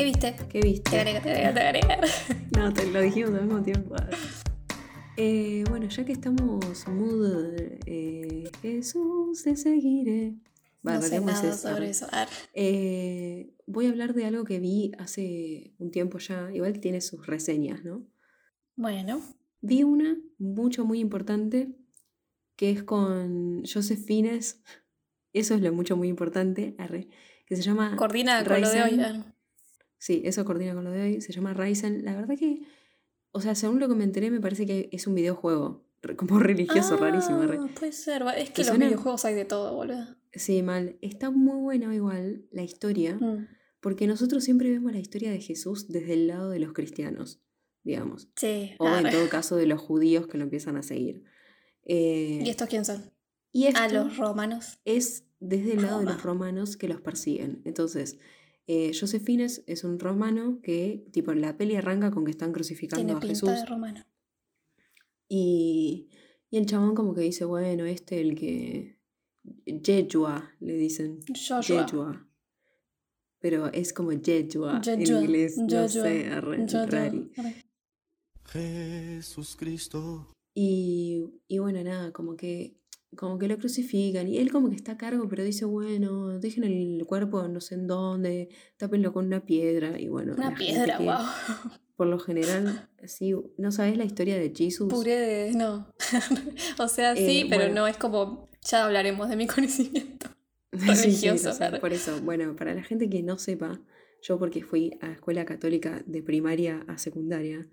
¿Qué viste? ¿Qué viste? Te agrega, te agrega, te agrega. No, te lo dijimos al mismo tiempo. Eh, bueno, ya que estamos mood eh, Jesús te seguiré. Va, no sé arranquemos nada esa. sobre eso. Eh, voy a hablar de algo que vi hace un tiempo ya, igual que tiene sus reseñas, ¿no? Bueno, Vi una mucho, muy importante, que es con Joseph Fiennes. Eso es lo mucho, muy importante, arre, que se llama... coordina con lo de hoy. Sí, eso coordina con lo de hoy. Se llama Ryzen. La verdad que, o sea, según lo que me enteré, me parece que es un videojuego como religioso, rarísimo. re. Ah, Puede ser. Es ¿Te que los suena? videojuegos hay de todo, boludo. Sí, mal. Está muy buena igual la historia, Mm. porque nosotros siempre vemos la historia de Jesús desde el lado de los cristianos, digamos. Sí. O en todo caso de los judíos que lo empiezan a seguir. Eh, ¿Y estos quién son? y esto A los romanos. es desde el lado de los Roma. romanos que los persiguen. Entonces, eh, Joseph Fiennes es un romano que, tipo, la peli arranca con que están crucificando Tiene a pinta Jesús. de romano. Y, y el chabón como que dice, bueno, este el que... Yeshua, le dicen. Joshua. Yeshua. Pero es como Yeshua en inglés, no Yeshua, sé, arre, rari. Jesús Cristo. Y, y bueno, nada, como que, como que lo crucifican y él como que está a cargo, pero dice, bueno, dejen el cuerpo no sé en dónde, tápenlo con una piedra y bueno. Una piedra, que, wow. Por lo general, sí, ¿no sabes la historia de Jesús? Puré de. No. o sea, sí, Eh, pero bueno. no es como. Ya hablaremos de mi conocimiento. Sí, sí, religioso, arre. por eso, bueno, para la gente que no sepa, yo porque fui a escuela católica de primaria a secundaria,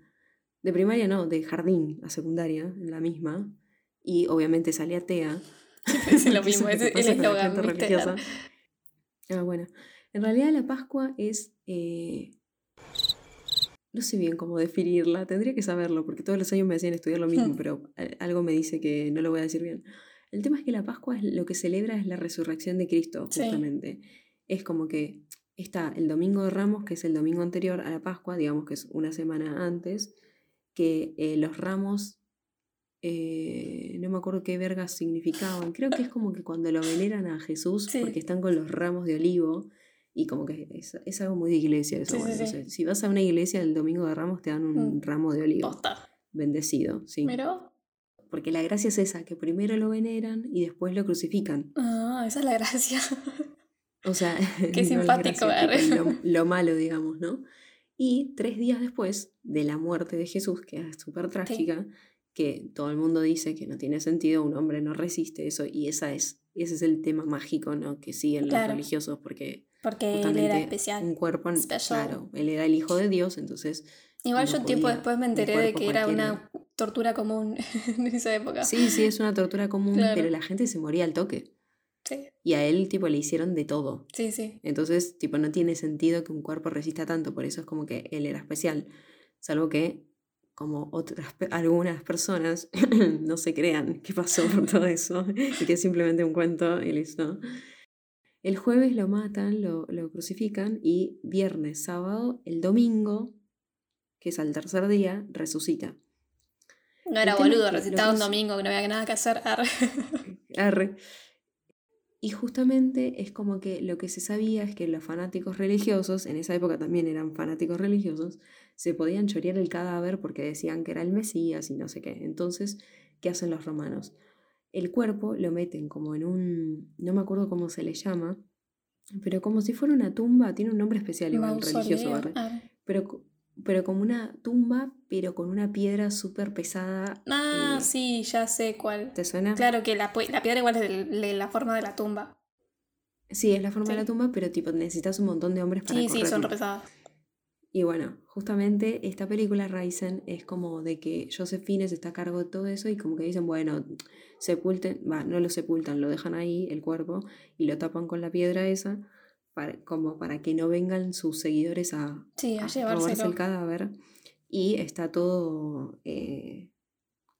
de primaria no, de jardín a secundaria, la misma, y obviamente salí atea. Es lo mismo, es el eslogan, religiosa. Ah, bueno. En realidad la Pascua es... eh, no sé bien cómo definirla, tendría que saberlo, porque todos los años me hacían estudiar lo mismo, Hmm. pero a- algo me dice que no lo voy a decir bien. El tema es que la Pascua es lo que celebra es la resurrección de Cristo, Sí. justamente. Es como que está el Domingo de Ramos, que es el domingo anterior a la Pascua, digamos que es una semana antes, que eh, los ramos, eh, no me acuerdo qué vergas significaban, creo que es como que cuando lo veneran a Jesús, Sí. porque están con los ramos de olivo, y como que es, es algo muy de iglesia eso. Sí, bueno, no sí. si vas a una iglesia el Domingo de Ramos te dan un Mm. ramo de olivo Posta. bendecido, sí. Pero. Porque la gracia es esa, que primero lo veneran y después lo crucifican. Ah, esa es la gracia. O sea, Qué no simpático, gracia, lo, lo malo, digamos, ¿no? Y tres días después de la muerte de Jesús, que es súper trágica, que todo el mundo dice que no tiene sentido, un hombre no resiste eso, y esa es, ese es el tema mágico, ¿no? Que siguen los Claro. religiosos, porque Porque él era especial. un cuerpo, special. claro, él era el hijo de Dios, entonces... Igual no yo tiempo después me enteré de que era cualquiera. una tortura común en esa época. Sí, sí, es una tortura común, Claro. pero la gente se moría al toque. Sí, Y a él, tipo, le hicieron de todo. sí. sí. Entonces, tipo, no tiene sentido que un cuerpo resista tanto, por eso es como que él era especial. Salvo que, como otras, algunas personas no se crean que pasó por todo eso y que es simplemente un cuento y listo. El jueves lo matan, lo, lo crucifican y viernes, sábado, el domingo, que es al tercer día, resucita. No era boludo, recitaba un domingo que no había nada que hacer. arre. Arre. Y justamente es como que lo que se sabía es que los fanáticos religiosos, en esa época también eran fanáticos religiosos, se podían chorear el cadáver porque decían que era el Mesías y no sé qué. Entonces, ¿qué hacen los romanos? El cuerpo lo meten como en un, no me acuerdo cómo se le llama, pero como si fuera una tumba, tiene un nombre especial igual, religioso, arre. pero, pero como una tumba, pero con una piedra súper pesada. Ah, eh, sí, ya sé cuál. ¿Te suena? Claro que la, la piedra igual es de, de la forma de la tumba. Sí, es la forma de la tumba, pero tipo necesitas un montón de hombres para Sí, sí, son pesadas. Y bueno, justamente esta película Ryzen es como de que Joseph Fiennes está a cargo de todo eso y como que dicen, bueno, sepulten, va, no lo sepultan, lo dejan ahí, el cuerpo, y lo tapan con la piedra esa, para, como para que no vengan sus seguidores a, Sí, a a robarse llevárselo. el cadáver. Y está todo, eh,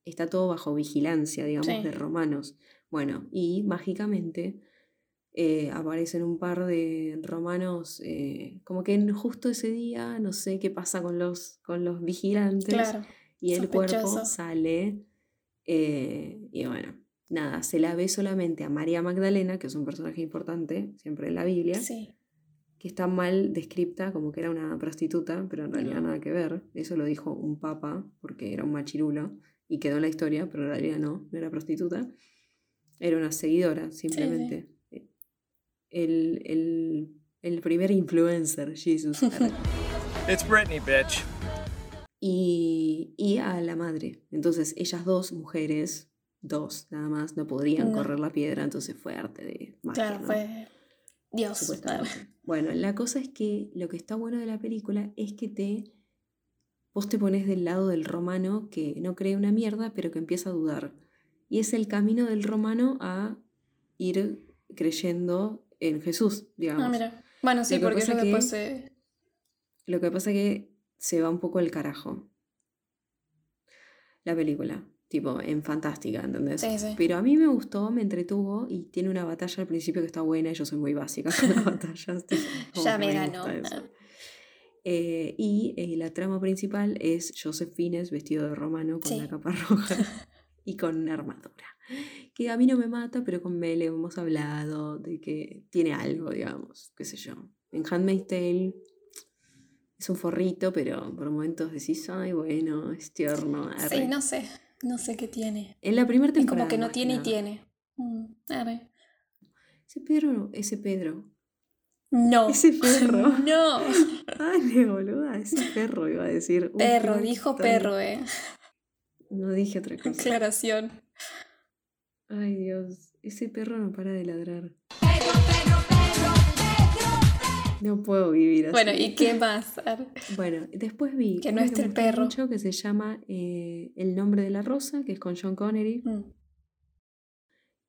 está todo bajo vigilancia, digamos, Sí. de romanos. Bueno, y mágicamente eh, aparecen un par de romanos, eh, como que en justo ese día, no sé qué pasa con los, con los vigilantes, Claro. y el cuerpo sale, y bueno, nada, se la ve solamente a María Magdalena, que es un personaje importante, siempre en la Biblia, Sí. que está mal descripta como que era una prostituta, pero en realidad No. nada que ver. Eso lo dijo un papa porque era un machirulo y quedó en la historia, pero en realidad no, no era prostituta. Era una seguidora, simplemente. El, el, el primer influencer, Jesus. It's Britney, bitch. y, y a la madre. Entonces, ellas dos mujeres, dos nada más, no podrían No. correr la piedra, entonces fue arte de magia. Claro, ¿no? fue Dios. Supuestamente. Bueno, la cosa es que lo que está bueno de la película es que te. Vos te pones del lado del romano que no cree una mierda, pero que empieza a dudar. Y es el camino del romano a ir creyendo en Jesús, digamos. Ah, mira. Bueno, sí, porque eso que- después se... Lo que pasa que se va un poco el carajo. La película. Tipo, en fantástica, ¿entendés? Sí, sí. Pero a mí me gustó, me entretuvo y tiene una batalla al principio que está buena y yo soy muy básica con las batallas. tipo, Ya me ganó. Eh, y eh, la trama principal es Joseph Fiennes vestido de romano con Sí. la capa roja y con una armadura. Que a mí no me mata, pero con Mel hemos hablado de que tiene algo, digamos, qué sé yo. En Handmaid's Tale es un forrito, pero por momentos decís, ay, bueno, es tierno. arre". Sí, no sé. No sé qué tiene. En la primera Es temporada. como que no tiene y tiene. Mm, arre. Ese Pedro, ese Pedro. No. Ese perro. No. Dale, boluda, ese perro iba a decir. Uy, Perro, no, dijo perro, eh. No dije otra cosa. Aclaración. Ay, Dios, ese perro no para de ladrar. No puedo vivir así. Bueno, ¿y qué más? Bueno, después vi Que no me el perro. mucho que se llama eh, El nombre de la rosa, que es con John Connery, Mm.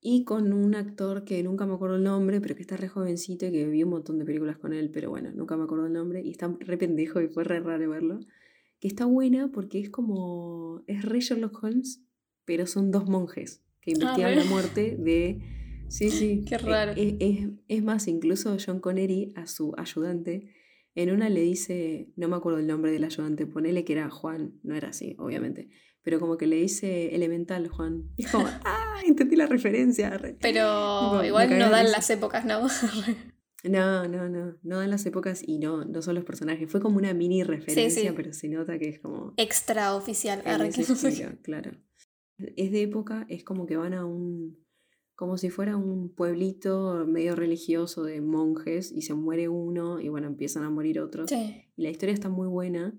y con un actor que nunca me acuerdo el nombre, pero que está re jovencito y que vi un montón de películas con él, pero bueno, nunca me acuerdo el nombre, y está re pendejo y fue re raro verlo. Que está buena porque es como. Es re Sherlock Holmes, pero son dos monjes que investigan re. la muerte de. Sí, sí. Qué eh, raro. Es, es- es más, incluso John Connery a su ayudante, en una le dice, no me acuerdo el nombre del ayudante, ponele que era Juan, no era así, obviamente, pero como que le dice elemental Juan. Y es como, ah, entendí la referencia. re". Pero igual no dan las épocas, ¿no? No, no, no, no dan las épocas y no, no son los personajes. Fue como una mini referencia, sí. pero se nota que es como Extra oficial. en Arre, ese que no sé estilo, claro. Es de época, es como que van a un, como si fuera un pueblito medio religioso de monjes y se muere uno y bueno, empiezan a morir otros. Sí. Y la historia está muy buena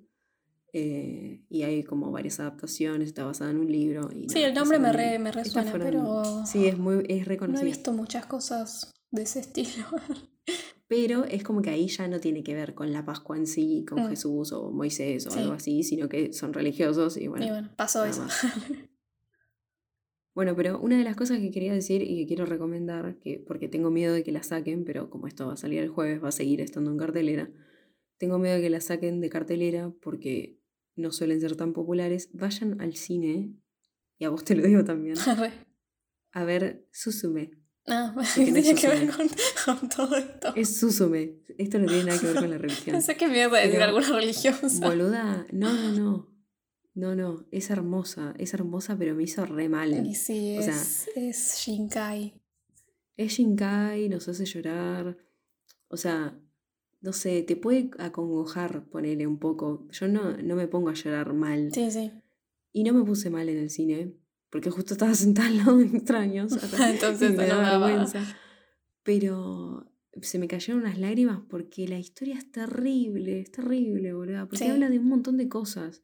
eh, y hay como varias adaptaciones, está basada en un libro. Y Sí, nada, el nombre me, re, me resuena, fueron- pero Sí, es muy es no he visto muchas cosas de ese estilo. Pero es como que ahí ya no tiene que ver con la Pascua en sí, con Mm. Jesús o Moisés o Sí. algo así, sino que son religiosos y bueno. y bueno, pasó eso. Bueno, pero una de las cosas que quería decir y que quiero recomendar, que, porque tengo miedo de que la saquen, pero como esto va a salir el jueves, va a seguir estando en cartelera, tengo miedo de que la saquen de cartelera porque no suelen ser tan populares. Vayan al cine, y a vos te lo digo también, a ver Susume. Ah, que no tiene que ver con, con todo esto. Es Susume. Esto no tiene nada que ver con la religión. Pensé que me ibas a decir alguna religiosa. Boluda, no, no, no. No, no, es hermosa, es hermosa, pero me hizo re mal. Y sí, O sea, es, es Shinkai. Es Shinkai, nos hace llorar. O sea, no sé, te puede acongojar, ponele un poco. Yo no, no me pongo a llorar mal. Sí, sí. Y no me puse mal en el cine, porque justo estaba sentada al lado de extraños. Entonces me no da vergüenza. Pero se me cayeron unas lágrimas porque la historia es terrible, es terrible, boludo. Porque Sí. habla de un montón de cosas.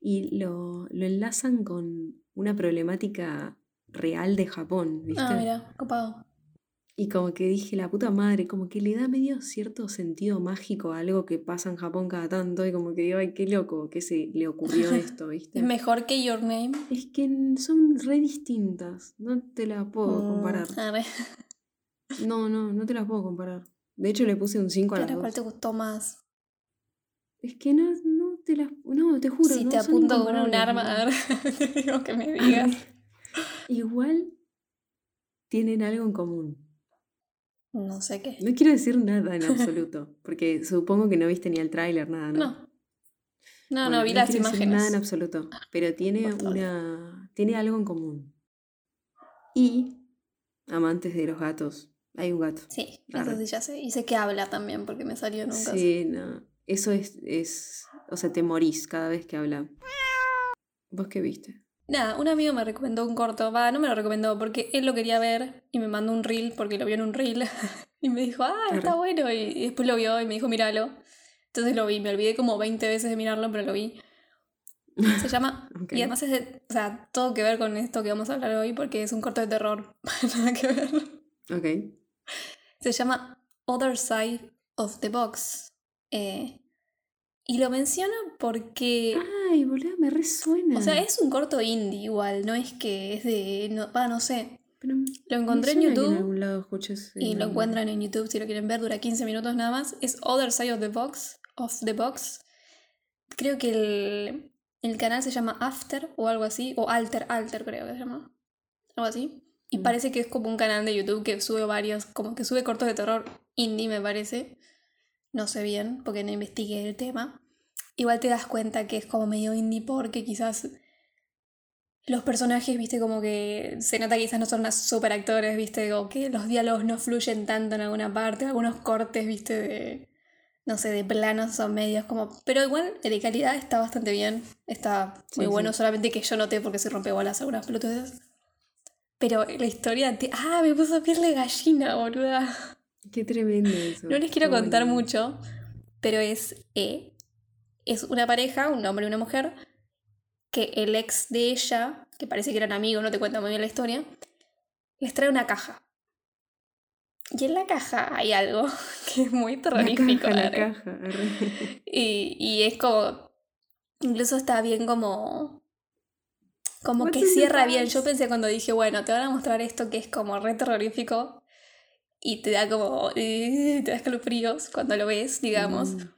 Y lo, lo enlazan con una problemática real de Japón, ¿viste? Ah, mira, copado. Y como que dije, la puta madre, como que le da medio cierto sentido mágico a algo que pasa en Japón cada tanto. Y como que digo, ay, qué loco que se le ocurrió esto, ¿viste? Es mejor que Your Name. Es que son re distintas. No te las puedo Mm, comparar. arre. No, no, no te las puedo comparar. De hecho, le puse un 5 a Pero ¿cuál te gustó más? Es que no te las. No, te juro. si no te apunto con un arma, arre, te digo que me digas. Igual tienen algo en común. No sé qué. No quiero decir nada en absoluto, porque supongo que no viste ni el tráiler, nada, ¿no? No. No, Bueno, no, vi las quiero decir imágenes. Nada en absoluto, pero tiene una tiene algo en común. Y amantes de los gatos, Hay un gato. Sí, eso sí ya sé. Y sé que habla también porque me salió en un caso. Sí, no. Eso es, es. O sea, te morís cada vez que habla. ¿Vos qué viste? Nada, un amigo me recomendó un corto, va, no me lo recomendó porque él lo quería ver y me mandó un reel porque lo vio en un reel y me dijo, ah, está bueno y, después lo vio y me dijo, míralo. Entonces lo vi, me olvidé como 20 veces de mirarlo, pero lo vi. Se llama, Ok. y además es de, o sea, todo que ver con esto que vamos a hablar hoy porque es un corto de terror, nada que ver. Ok. Se llama Other Side of the Box. Eh, y lo menciono porque... Ay, boludo, me resuena. O sea, es un corto indie igual, no es que es de... No, va, no sé. Pero Lo encontré en YouTube algún lado y lo encuentran en YouTube si lo quieren ver, dura 15 minutos nada más. Es Other Side of the Box. Of the Box. Creo que el, el canal se llama After o algo así. O Alter, Alter creo que se llama. Algo así. Y Mm. parece que es como un canal de YouTube que sube varios, como que sube cortos de terror indie me parece. No sé bien, porque no investigué el tema. Igual te das cuenta que es como medio indie porque quizás los personajes, viste, como que se nota que quizás no son super actores, viste, o que los diálogos no fluyen tanto en alguna parte, algunos cortes, viste, de, no sé, de planos o medios, como, pero igual de calidad está bastante bien, está muy Sí, bueno, sí. solamente que yo noté porque se rompe bolas algunas pelotudas. Pero la historia, te- ah, me puso piel de gallina, boluda. Qué tremendo eso. No les quiero Qué contar bueno. mucho, pero es, eh, es una pareja, un hombre y una mujer, que el ex de ella, que parece que eran amigos, no te cuenta muy bien la historia, les trae una caja. Y en la caja hay algo que es muy La terrorífico. caja, la arre. caja. Y, y es como. Incluso está bien como. Como que cierra bien. Yo pensé cuando dije, bueno, te van a mostrar esto que es como re terrorífico. Y te da como. eh, te da escalofríos cuando lo ves, digamos. Mm.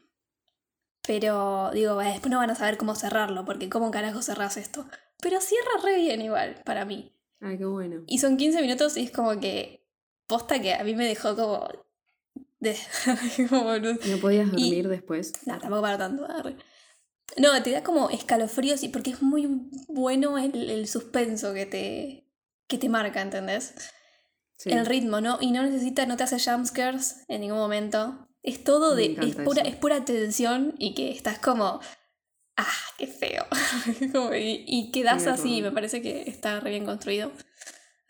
Pero digo, después no van a saber cómo cerrarlo, porque ¿cómo carajo cerrás esto? Pero cierra re bien igual, para mí. Ay, qué bueno. Y son 15 minutos y es como que. Posta que a mí me dejó como. De, como no- ¿No podías Y- dormir después? no, tampoco para tanto. No, te da como escalofríos y porque es muy bueno el, el suspenso que te, que te marca, ¿entendés? Sí. El ritmo, ¿no? Y no necesita, no te hace jumpscares en ningún momento. Es todo de. Es pura, eso. es pura tensión y que estás como. ¡Ah, qué feo! Como, y, y quedás Qué así, me parece que está re bien construido.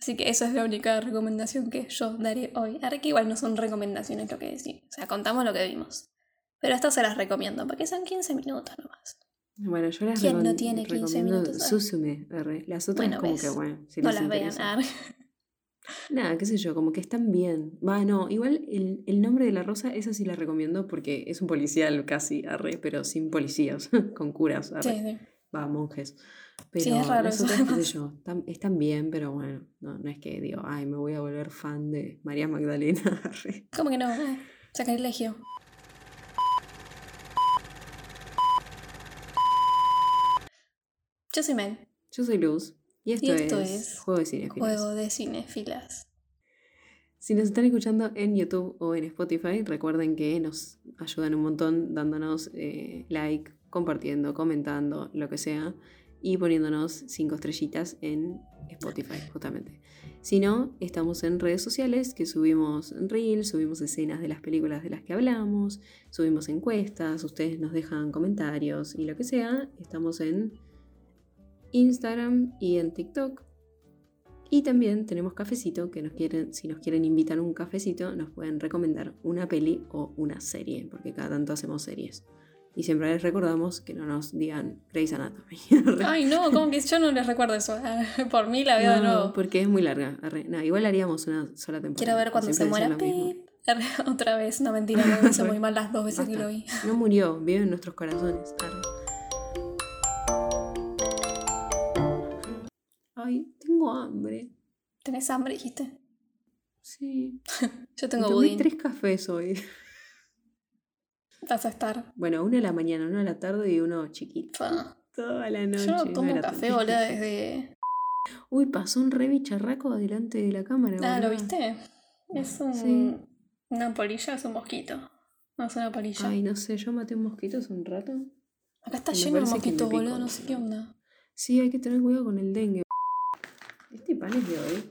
Así que eso es la única recomendación que yo daré hoy. Ahora que igual no son recomendaciones lo que decimos. O sea, contamos lo que vimos. Pero estas se las recomiendo porque son 15 minutos nomás. Bueno, yo las ¿Quién no tiene 15 recomiendo minutos? Susume. Las otras Bueno, como ves. que bueno, si no les las vean. interesa. arre. Nada, qué sé yo, como que están bien. Va, no, igual el, el nombre de la rosa, esa sí la recomiendo porque es un policial casi, arre, pero sin policías, con curas, arre. Sí, sí. Va, monjes. Pero Sí, es raro eso, qué sé yo, están, están bien, pero bueno, no, no es que digo, ay, me voy a volver fan de María Magdalena, arre. ¿Cómo que no? Eh, sacrilegio. Yo soy Mel, Yo soy Luz y esto, Y esto es, es Juego de Cinefilos. juego de cinefilas. Si nos están escuchando en YouTube o en Spotify, recuerden que nos ayudan un montón dándonos eh, like, compartiendo, comentando, lo que sea, y poniéndonos cinco estrellitas en Spotify, justamente. Si no, estamos en redes sociales que subimos reels, subimos escenas de las películas de las que hablamos, subimos encuestas, ustedes nos dejan comentarios y lo que sea. Estamos en Instagram y en TikTok. Y también tenemos cafecito, que nos quieren, si nos quieren invitar un cafecito, nos pueden recomendar una peli o una serie, porque cada tanto hacemos series. Y siempre les recordamos que no nos digan Grey's Anatomy. Ay, no, como que yo no les recuerdo eso. Por mí la veo de No, nuevo. porque es muy larga. No, igual haríamos una sola temporada. Quiero ver cuando se Siempre muera lo mismo. Pip. Otra vez, no mentira, me hizo muy mal las dos veces que Basta. lo vi. No murió, vive en nuestros corazones. Arre. Ay, tengo hambre. ¿Tenés hambre, dijiste? Sí. Yo tengo tomé budín. tres cafés hoy. Vas a estar. Bueno, uno a la mañana, uno a la tarde y uno chiquito. Toda la noche. Yo no tomo café, boludo, desde. Uy, pasó un re bicharraco delante de la cámara. Ah, ¿lo viste? Es un. Sí. Una polilla, es un mosquito. No es una polilla. Ay, no sé, yo maté un mosquito hace un rato. Acá está lleno de mosquitos, boludo, no sé. qué onda. Sí, hay que tener cuidado con el dengue. Este pan es de hoy.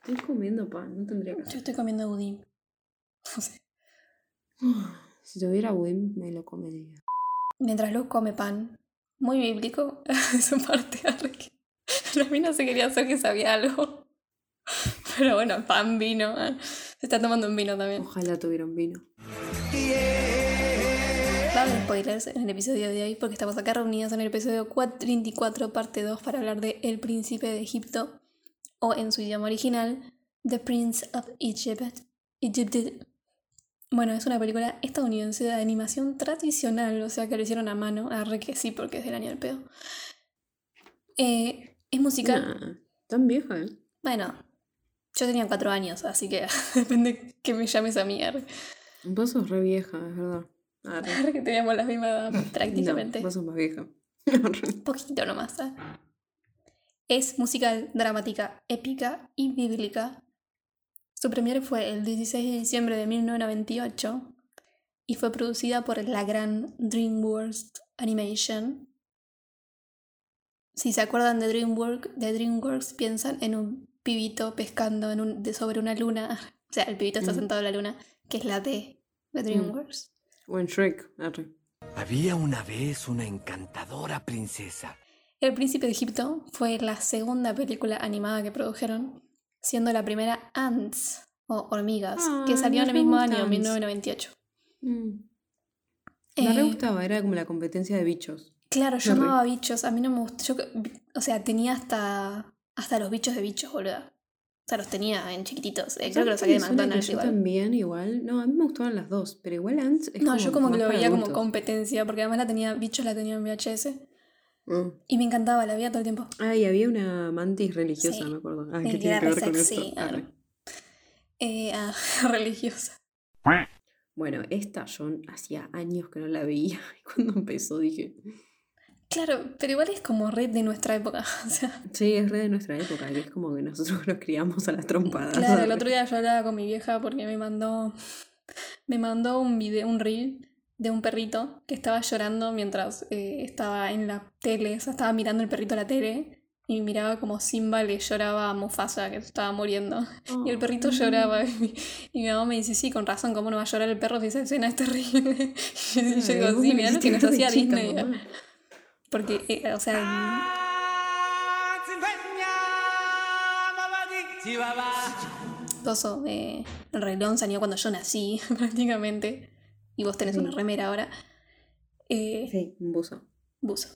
Estoy comiendo pan, no tendría que Yo estoy comiendo budín. No sé. Si tuviera Wim, me lo comería. Mientras Luke come pan. Muy bíblico esa parte. arre, que La mina se quería hacer que sabía algo. Pero bueno, pan, vino. ah. Se está tomando un vino también. Ojalá tuviera un vino. Va a spoilers en el episodio de hoy porque estamos acá reunidos en el episodio 24, parte 2, para hablar de El Príncipe de Egipto, o en su idioma original, The Prince of Egypt. Egypt. Bueno, es una película estadounidense de animación tradicional, o sea que lo hicieron a mano, arre que sí, porque es del año del pedo. Eh, es musical. Nah, tan vieja, ¿eh? Bueno, yo tenía 4 años, así que depende que me llames a mí, arre. Vos sos re vieja, es verdad. Arre. Arre que teníamos la misma edad prácticamente. No, vos sos más vieja. Un poquito nomás. ¿eh? Es musical, dramática, épica y bíblica. Su premier fue el 16 de diciembre de 1998 y fue producida por la gran DreamWorks Animation. Si se acuerdan de DreamWorks, de DreamWorks piensan en un pibito pescando en un, de sobre una luna. O sea, el pibito está Mm. sentado en la luna, que es la D de DreamWorks. o en Shrek, arre. Había una vez una encantadora princesa. El Príncipe de Egipto fue la segunda película animada que produjeron, siendo la primera Ants, o Hormigas, que Ay, salió en me el mismo año, gusta Ants. 1998. Mm. Me re Eh, gustaba, era como la competencia de bichos. Claro, yo Me re- amaba bichos, a mí no me gustó. Yo, o sea, tenía hasta, hasta los bichos de bichos, boluda. O sea, los tenía en chiquititos. Eh, creo que los ¿Sabes saqué de me McDonald's yo también, igual. No, a mí me gustaban las dos, pero igual Ants es No, yo como que lo veía como competencia, porque además la tenía, bichos la tenía en VHS. Mm. Y me encantaba, la veía todo el tiempo. Ah, y había una mantis religiosa, Sí. me acuerdo. Ah, Eh, ¿qué que tiene que ver con esto? arre. Arre. Eh, ah, religiosa. Bueno, esta yo hacía años que no la veía. Y cuando empezó dije, Claro, pero igual es como red de nuestra época. O sea, sí, es re de nuestra época, que es como que nosotros nos criamos a las trompadas. Claro, el otro día yo hablaba con mi vieja porque me mandó me mandó un video, un reel de un perrito que estaba llorando mientras eh, estaba en la tele, o sea, estaba mirando el perrito a la tele y miraba como Simba le lloraba a Mufasa que se estaba muriendo y el perrito Oh, lloraba y mi, y mi mamá me dice, sí, con razón, ¿cómo no va a llorar el perro si esa escena es terrible? Y yo digo, sí, mirá lo que nos hacía Disney. mamá. Porque, eh, o sea, Coso, eh, el Rey León salió cuando yo nací, prácticamente. Y vos tenés Sí. una remera ahora. Eh, Sí, un buzo. buzo.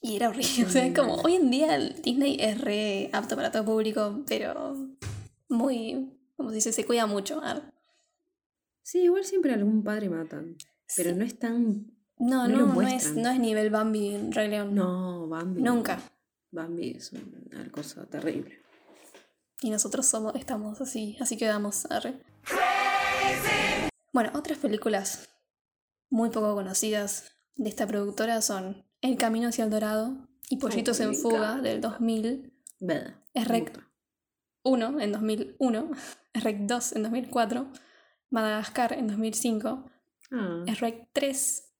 Y era horrible. O sea, es como hoy en día Disney es re apto para todo público, pero muy, como se dice, se cuida mucho. ah. Sí, igual siempre algún padre matan. Pero Sí. no es tan. No, no no, es, no es nivel Bambi en Rey León. No, Bambi. Nunca. Bambi es una cosa terrible. Y nosotros somos, estamos así, así quedamos. arre. Bueno, otras películas muy poco conocidas de esta productora son El Camino hacia el Dorado y Pollitos en Fuga del 2001 Beda. Es rec- gusta. en 2001, Rec 2 en 2004, Madagascar en 2005, Ah, Rec 3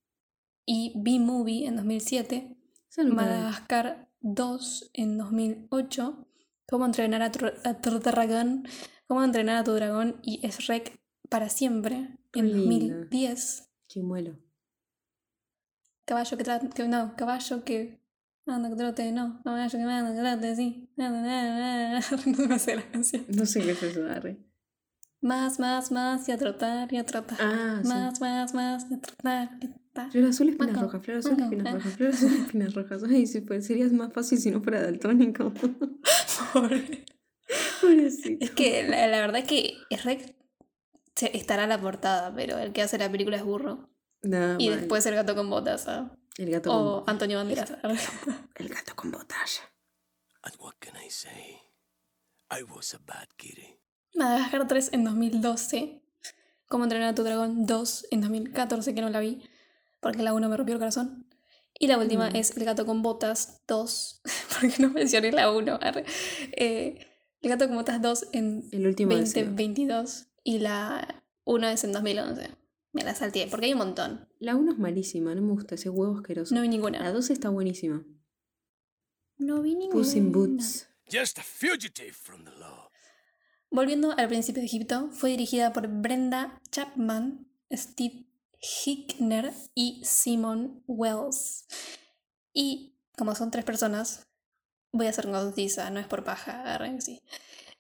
y B-Movie en 2007, esa nunca la vi. Madagascar 2 en 2008, Cómo entrenar a tu, a tu dragón, Cómo entrenar a tu dragón y Shrek para siempre en linda. 2010. Chimuelo. Caballo que no, caballo que anda que trote, no, caballo que anda que trote, sí. No me sé la canción. No sé qué es eso, arre. Más, más, más y a trotar y a trotar. Ah, sí. más, más, más y a trotar y a trotar. Flor azul, espinas rojas, flor azul, espinas ah. rojas, flor azul, espinas rojas. Ay, sí, pues sería más fácil si no fuera daltónico. Pobre. Pobrecito. Es que la, la verdad es que Shrek se- estará a la portada, pero el que hace la película es burro. Nah, y mal. después el gato con botas. ¿ah? El gato O con Antonio Banderas. El gato con botas. And what can I say? I was a bad kitty. Madagascar 3 en 2012. Cómo entrenar a tu dragón 2 en 2014, que no la vi, porque la 1 me rompió el corazón. Y la última Mm. es El gato con botas 2, porque no mencioné la 1. arre. Eh, el gato con botas 2 en El último deseo. 2022 y la 1 es en 2011. Me la salteé, porque hay un montón. La 1 es malísima, no me gusta ese huevo asqueroso. No vi La ninguna. 2 está buenísima. No vi ninguna. Puss in Boots. Just a fugitive from the law. Volviendo al Príncipe de Egipto, fue dirigida por Brenda Chapman, Steve Hickner y Simon Wells. Y como son tres personas, voy a hacer concisa, no es por paja, agarren, sí.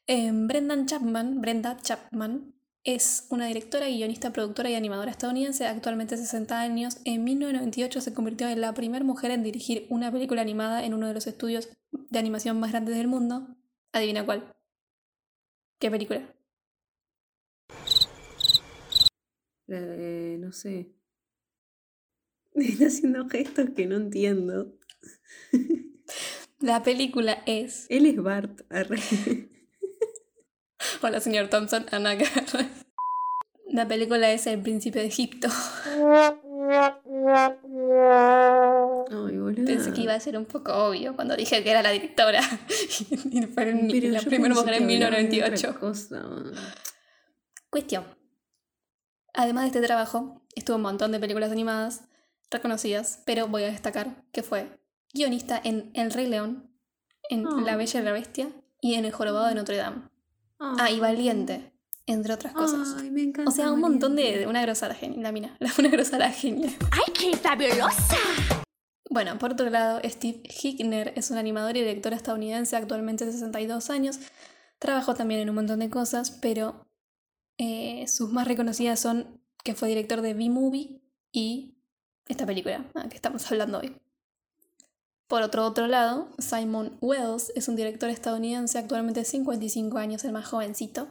Eh, Brendan Chapman, Brenda Chapman, es una directora, guionista, productora y animadora estadounidense, actualmente 60 años. En 1998 se convirtió en la primera mujer en dirigir una película animada en uno de los estudios de animación más grandes del mundo. Adivina cuál. ¿Qué película? La de- no sé. Está haciendo gestos que no entiendo. La película es. Él es Bart. arre. Hola, señor Thompson, Ana Garra. La película es El Príncipe de Egipto. Ay. Pensé que iba a ser un poco obvio cuando dije que era la directora. y fue en- Pero la primera mujer en que hablaba de 1998. otra cosa. Cuestión. Además de este trabajo, estuvo un montón de películas animadas reconocidas, pero voy a destacar que fue guionista en El Rey León, en Oh. La Bella y la Bestia y en El Jorobado de Notre Dame. Ah, y Valiente, entre otras cosas. Ay, me encanta. O sea, un montón de, una grosera genia, la mina, la- una grosera genia. ¡Ay, qué fabulosa! Bueno, por otro lado, Steve Hickner es un animador y director estadounidense, actualmente de 62 años. Trabajó también en un montón de cosas, pero eh, sus más reconocidas son que fue director de B-Movie y esta película a la que estamos hablando hoy. Por otro, otro lado, Simon Wells es un director estadounidense, actualmente de 55 años, el más jovencito,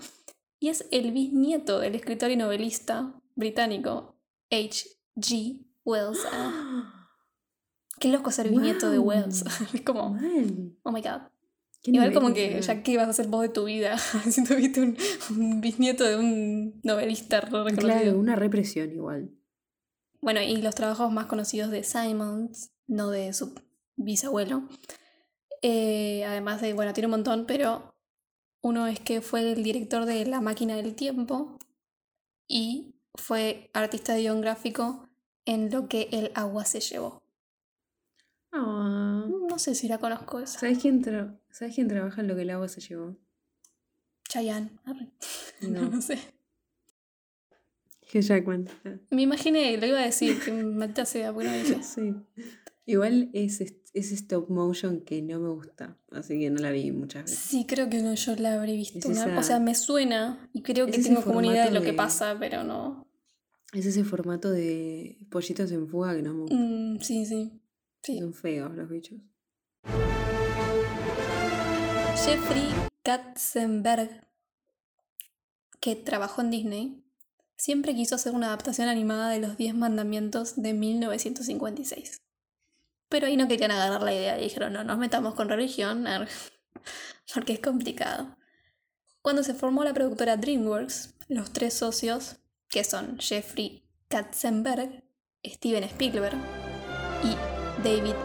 y es el bisnieto del escritor y novelista británico H.G. Wells. Qué loco ser bisnieto de. Wells. Es como, Mal. oh my god. Igual como que ya que vas a hacer vos de tu vida, si tuviste un, un bisnieto de un novelista re reconocido. Claro, una represión igual. Bueno, y los trabajos más conocidos de Simons, no de su bisabuelo. Eh, además de, bueno, tiene un montón, pero uno es que fue el director de La máquina del tiempo y fue artista de guion gráfico en lo que el agua se llevó. Ah. No sé si la conozco esa. ¿Sabes quién, tra- ¿Sabes quién trabaja en lo que el agua se llevó? Chayanne. No, No. no sé. Que Jackman. Me imaginé, lo iba a decir, que maldita sea, porque no dije. Sí. Igual es, es stop motion que no me gusta, así que no la vi muchas veces. Sí, creo que no, yo la habré visto. Es una- esa- O sea, me suena y creo que tengo como una idea de lo que pasa, pero no. Es ese formato de pollitos en fuga que no me gusta. Mm, sí, sí. sí. Son feos los bichos. Jeffrey Katzenberg, que trabajó en Disney, siempre quiso hacer una adaptación animada de los Diez Mandamientos de 1956. Pero ahí no querían agarrar la idea y dijeron, no nos metamos con religión, porque es complicado. Cuando se formó la productora DreamWorks, los tres socios, que son Jeffrey Katzenberg, Steven Spielberg y David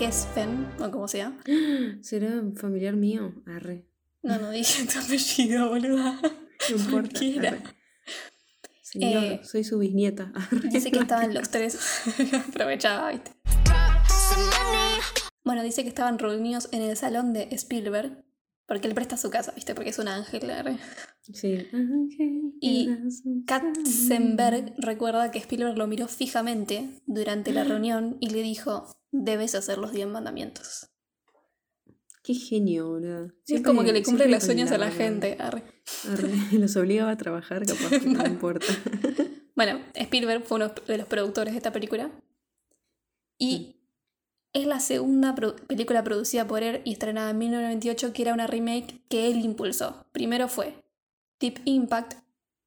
Hesfen, o como sea, ¿Será un familiar mío? Arre. No, no dije tu apellido, boluda. No importa. Señor, Eh, soy su bisnieta. Arre. Dice que estaban los tres. Aprovechaba, ¿viste? Bueno, dice que estaban reunidos en el salón de Spielberg. Porque él presta su casa, ¿viste? Porque es un ángel. arre. Sí. Y Katzenberg recuerda que Spielberg lo miró fijamente durante la reunión y le dijo: Debes hacer los 10 mandamientos. Qué genio, boludo. es como que le cumple los sueños a la gente. arre. Arre, Los obligaba a trabajar, capaz que no importa. Bueno, Spielberg fue uno de los productores de esta película. Y es la segunda pro- película producida por él y estrenada en 1998, que era una remake que él impulsó. Primero fue Deep Impact,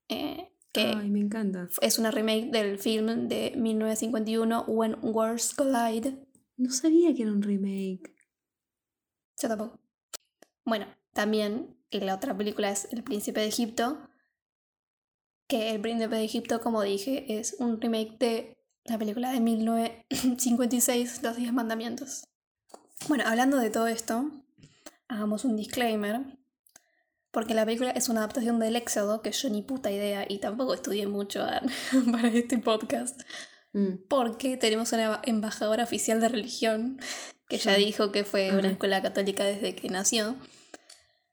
eh, que Ay, me encanta. es una remake del film de 1951, When Worlds Collide. No sabía que era un remake. Yo tampoco. Bueno, también la otra película es El Príncipe de Egipto. Que El Príncipe de Egipto, como dije, es un remake de la película de 1956, Los Diez Mandamientos. Bueno, hablando de todo esto, hagamos un disclaimer. Porque la película es una adaptación del Éxodo, que yo ni puta idea y tampoco estudié mucho ah, para este podcast. Mm. Porque tenemos una embajadora oficial de religión que ya Sí. dijo que fue una escuela católica desde que nació.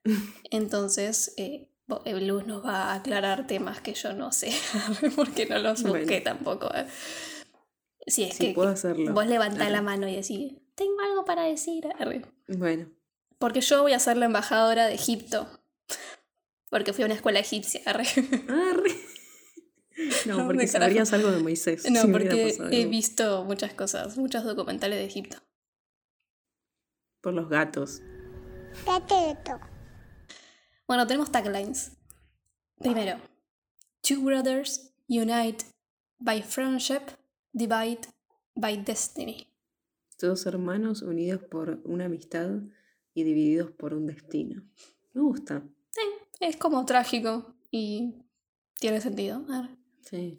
Entonces, eh, eh, Luz nos va a aclarar temas que yo no sé, porque no los busqué Bueno. tampoco. eh. Si es Sí, que puedo hacerlo. vos levantás Arre. la mano y decís, tengo algo para decir. arre. Bueno, Porque yo voy a ser la embajadora de Egipto. Porque fui a una escuela egipcia. arre. arre. No, ¿Dónde porque sabrías algo de Moisés. No, si porque he algo. visto muchas cosas, muchos documentales de Egipto. Por los gatos. Bueno, tenemos taglines. Primero, Two brothers unite by friendship, divide by destiny. Todos hermanos unidos por una amistad y divididos por un destino. Me gusta. Es como trágico y tiene sentido. Sí.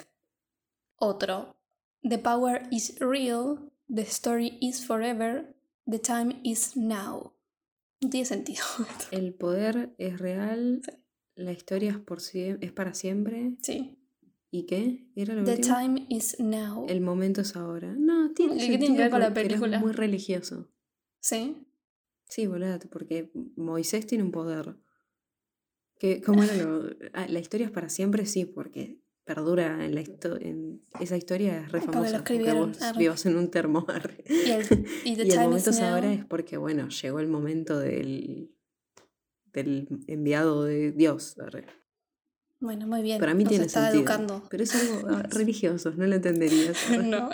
Otro, The power is real, the story is forever, the time is now. No tiene sentido. El poder es real, la historia es, por es para siempre. Sí. ¿Y qué? ¿Era lo The último? time is now. El momento es ahora. No, tiene ¿Y qué sentido tiene que ver con la película? muy religioso. Sí. Sí, boludo, porque Moisés tiene un poder. Que, ¿Cómo era lo...? ah, la historia es para siempre, sí, porque perdura en la en Esa historia es re Porque famosa. Porque vos arre. vivas en un termo. arre. Y el, y the Y el time momento is es now. ahora es porque, bueno, llegó el momento del, del enviado de Dios. arre. Bueno, muy bien. Para mí nos tiene está sentido. educando. Pero es algo ah, religioso, no lo entenderías. no.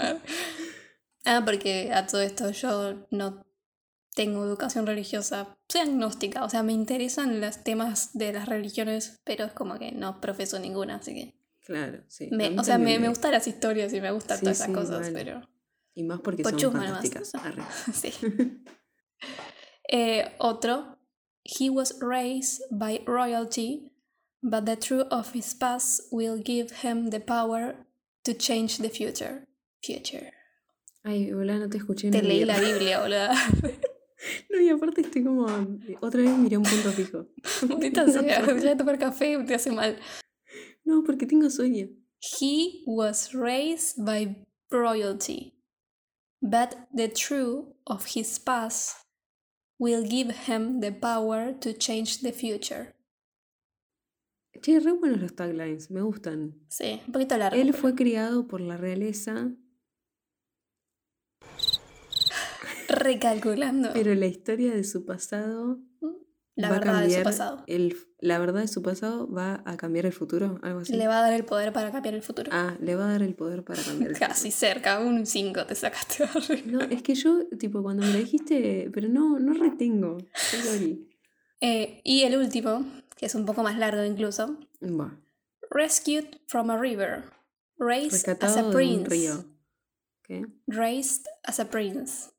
ah. Porque a todo esto yo no tengo educación religiosa. Soy agnóstica, o sea, me interesan los temas de las religiones, pero es como que no profeso ninguna, así que... Claro, sí. me- o sea, me, me gustan las historias y me gustan Sí, todas esas sí, cosas, pero... Y más porque son fantásticas. sí. Eh, otro. He was raised by royalty, but the truth of his past will give him the power to change the future. Future. Ay, hola, no te escuché. Te leí la Biblia, boluda. No, y aparte estoy como. Otra vez miré un punto fijo. Maldita sea, ya tomar café te hace mal. No, porque tengo sueño. He was raised by royalty, but the truth of his past will give him the power to change the future. Che, re buenos los taglines, me gustan. Sí, un poquito largo. Él pero- fue criado por la realeza, recalculando pero la historia de su pasado la va a verdad de su cambiar. pasado. El, la verdad de su pasado va a cambiar el futuro, algo así. Le va a dar el poder para cambiar el futuro. Ah, le va a dar el poder para cambiar el Casi cerca, un 5 te sacaste. futuro. No, es que yo, tipo, cuando me lo dijiste, pero no, no retengo. Sorry. Eh, y el último, que es un poco más largo incluso. Buah, Rescued from a river. Raised as a rescatado de un prince. Raised as a prince.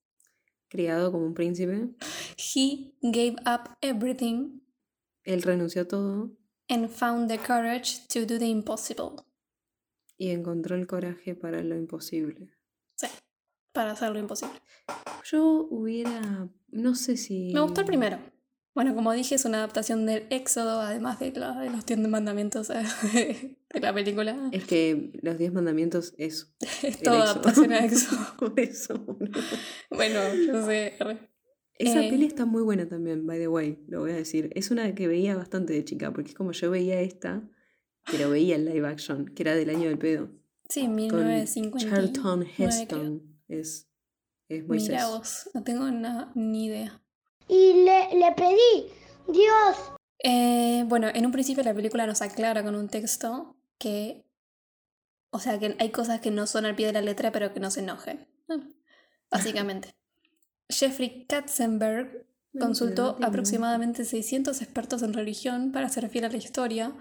Criado como un príncipe. He gave up everything Él renunció a todo and found the courage to do the impossible. y encontró el coraje para lo imposible. Sí, para hacer lo imposible. Yo hubiera, no sé si... Me gustó el primero. Bueno, como dije, es una adaptación del Éxodo, además de, la- de los 10 mandamientos de la película. Es que los diez mandamientos es Es toda adaptación a Éxodo. Por eso. Bueno, yo sé. Esa Eh. peli está muy buena también, by the way, lo voy a decir. Es una que veía bastante de chica, porque es como yo veía esta, pero veía el live action, que era del año del pedo. Sí, Con 1950. Charlton Heston. Es, es Moisés. Mira vos, no tengo ni idea. Y le, le pedí, Dios, Eh, bueno, en un principio la película nos aclara con un texto que. O sea, que hay cosas que no son al pie de la letra, pero que no se enojen. Básicamente. Jeffrey Katzenberg consultó aproximadamente 600 expertos en religión para ser fiel a la historia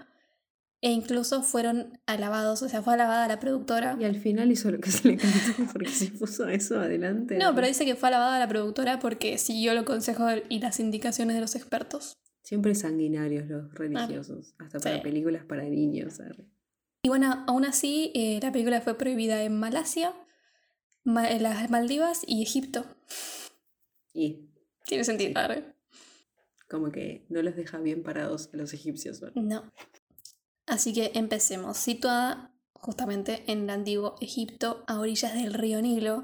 e incluso fueron alabados, o sea, fue alabada la productora. Y al final hizo lo que se le cantó, porque se puso eso adelante. No, pero dice que fue alabada la productora porque siguió los consejos y las indicaciones de los expertos. Siempre sanguinarios los religiosos, hasta para Sí. películas para niños. Y bueno, aún así, eh, la película fue prohibida en Malasia, Ma- en las Maldivas y Egipto. Y Tiene sentido, ¿verdad? como que no los deja bien parados a los egipcios. ¿verdad? No. Así que empecemos. Situada justamente en el antiguo Egipto, a orillas del río Nilo,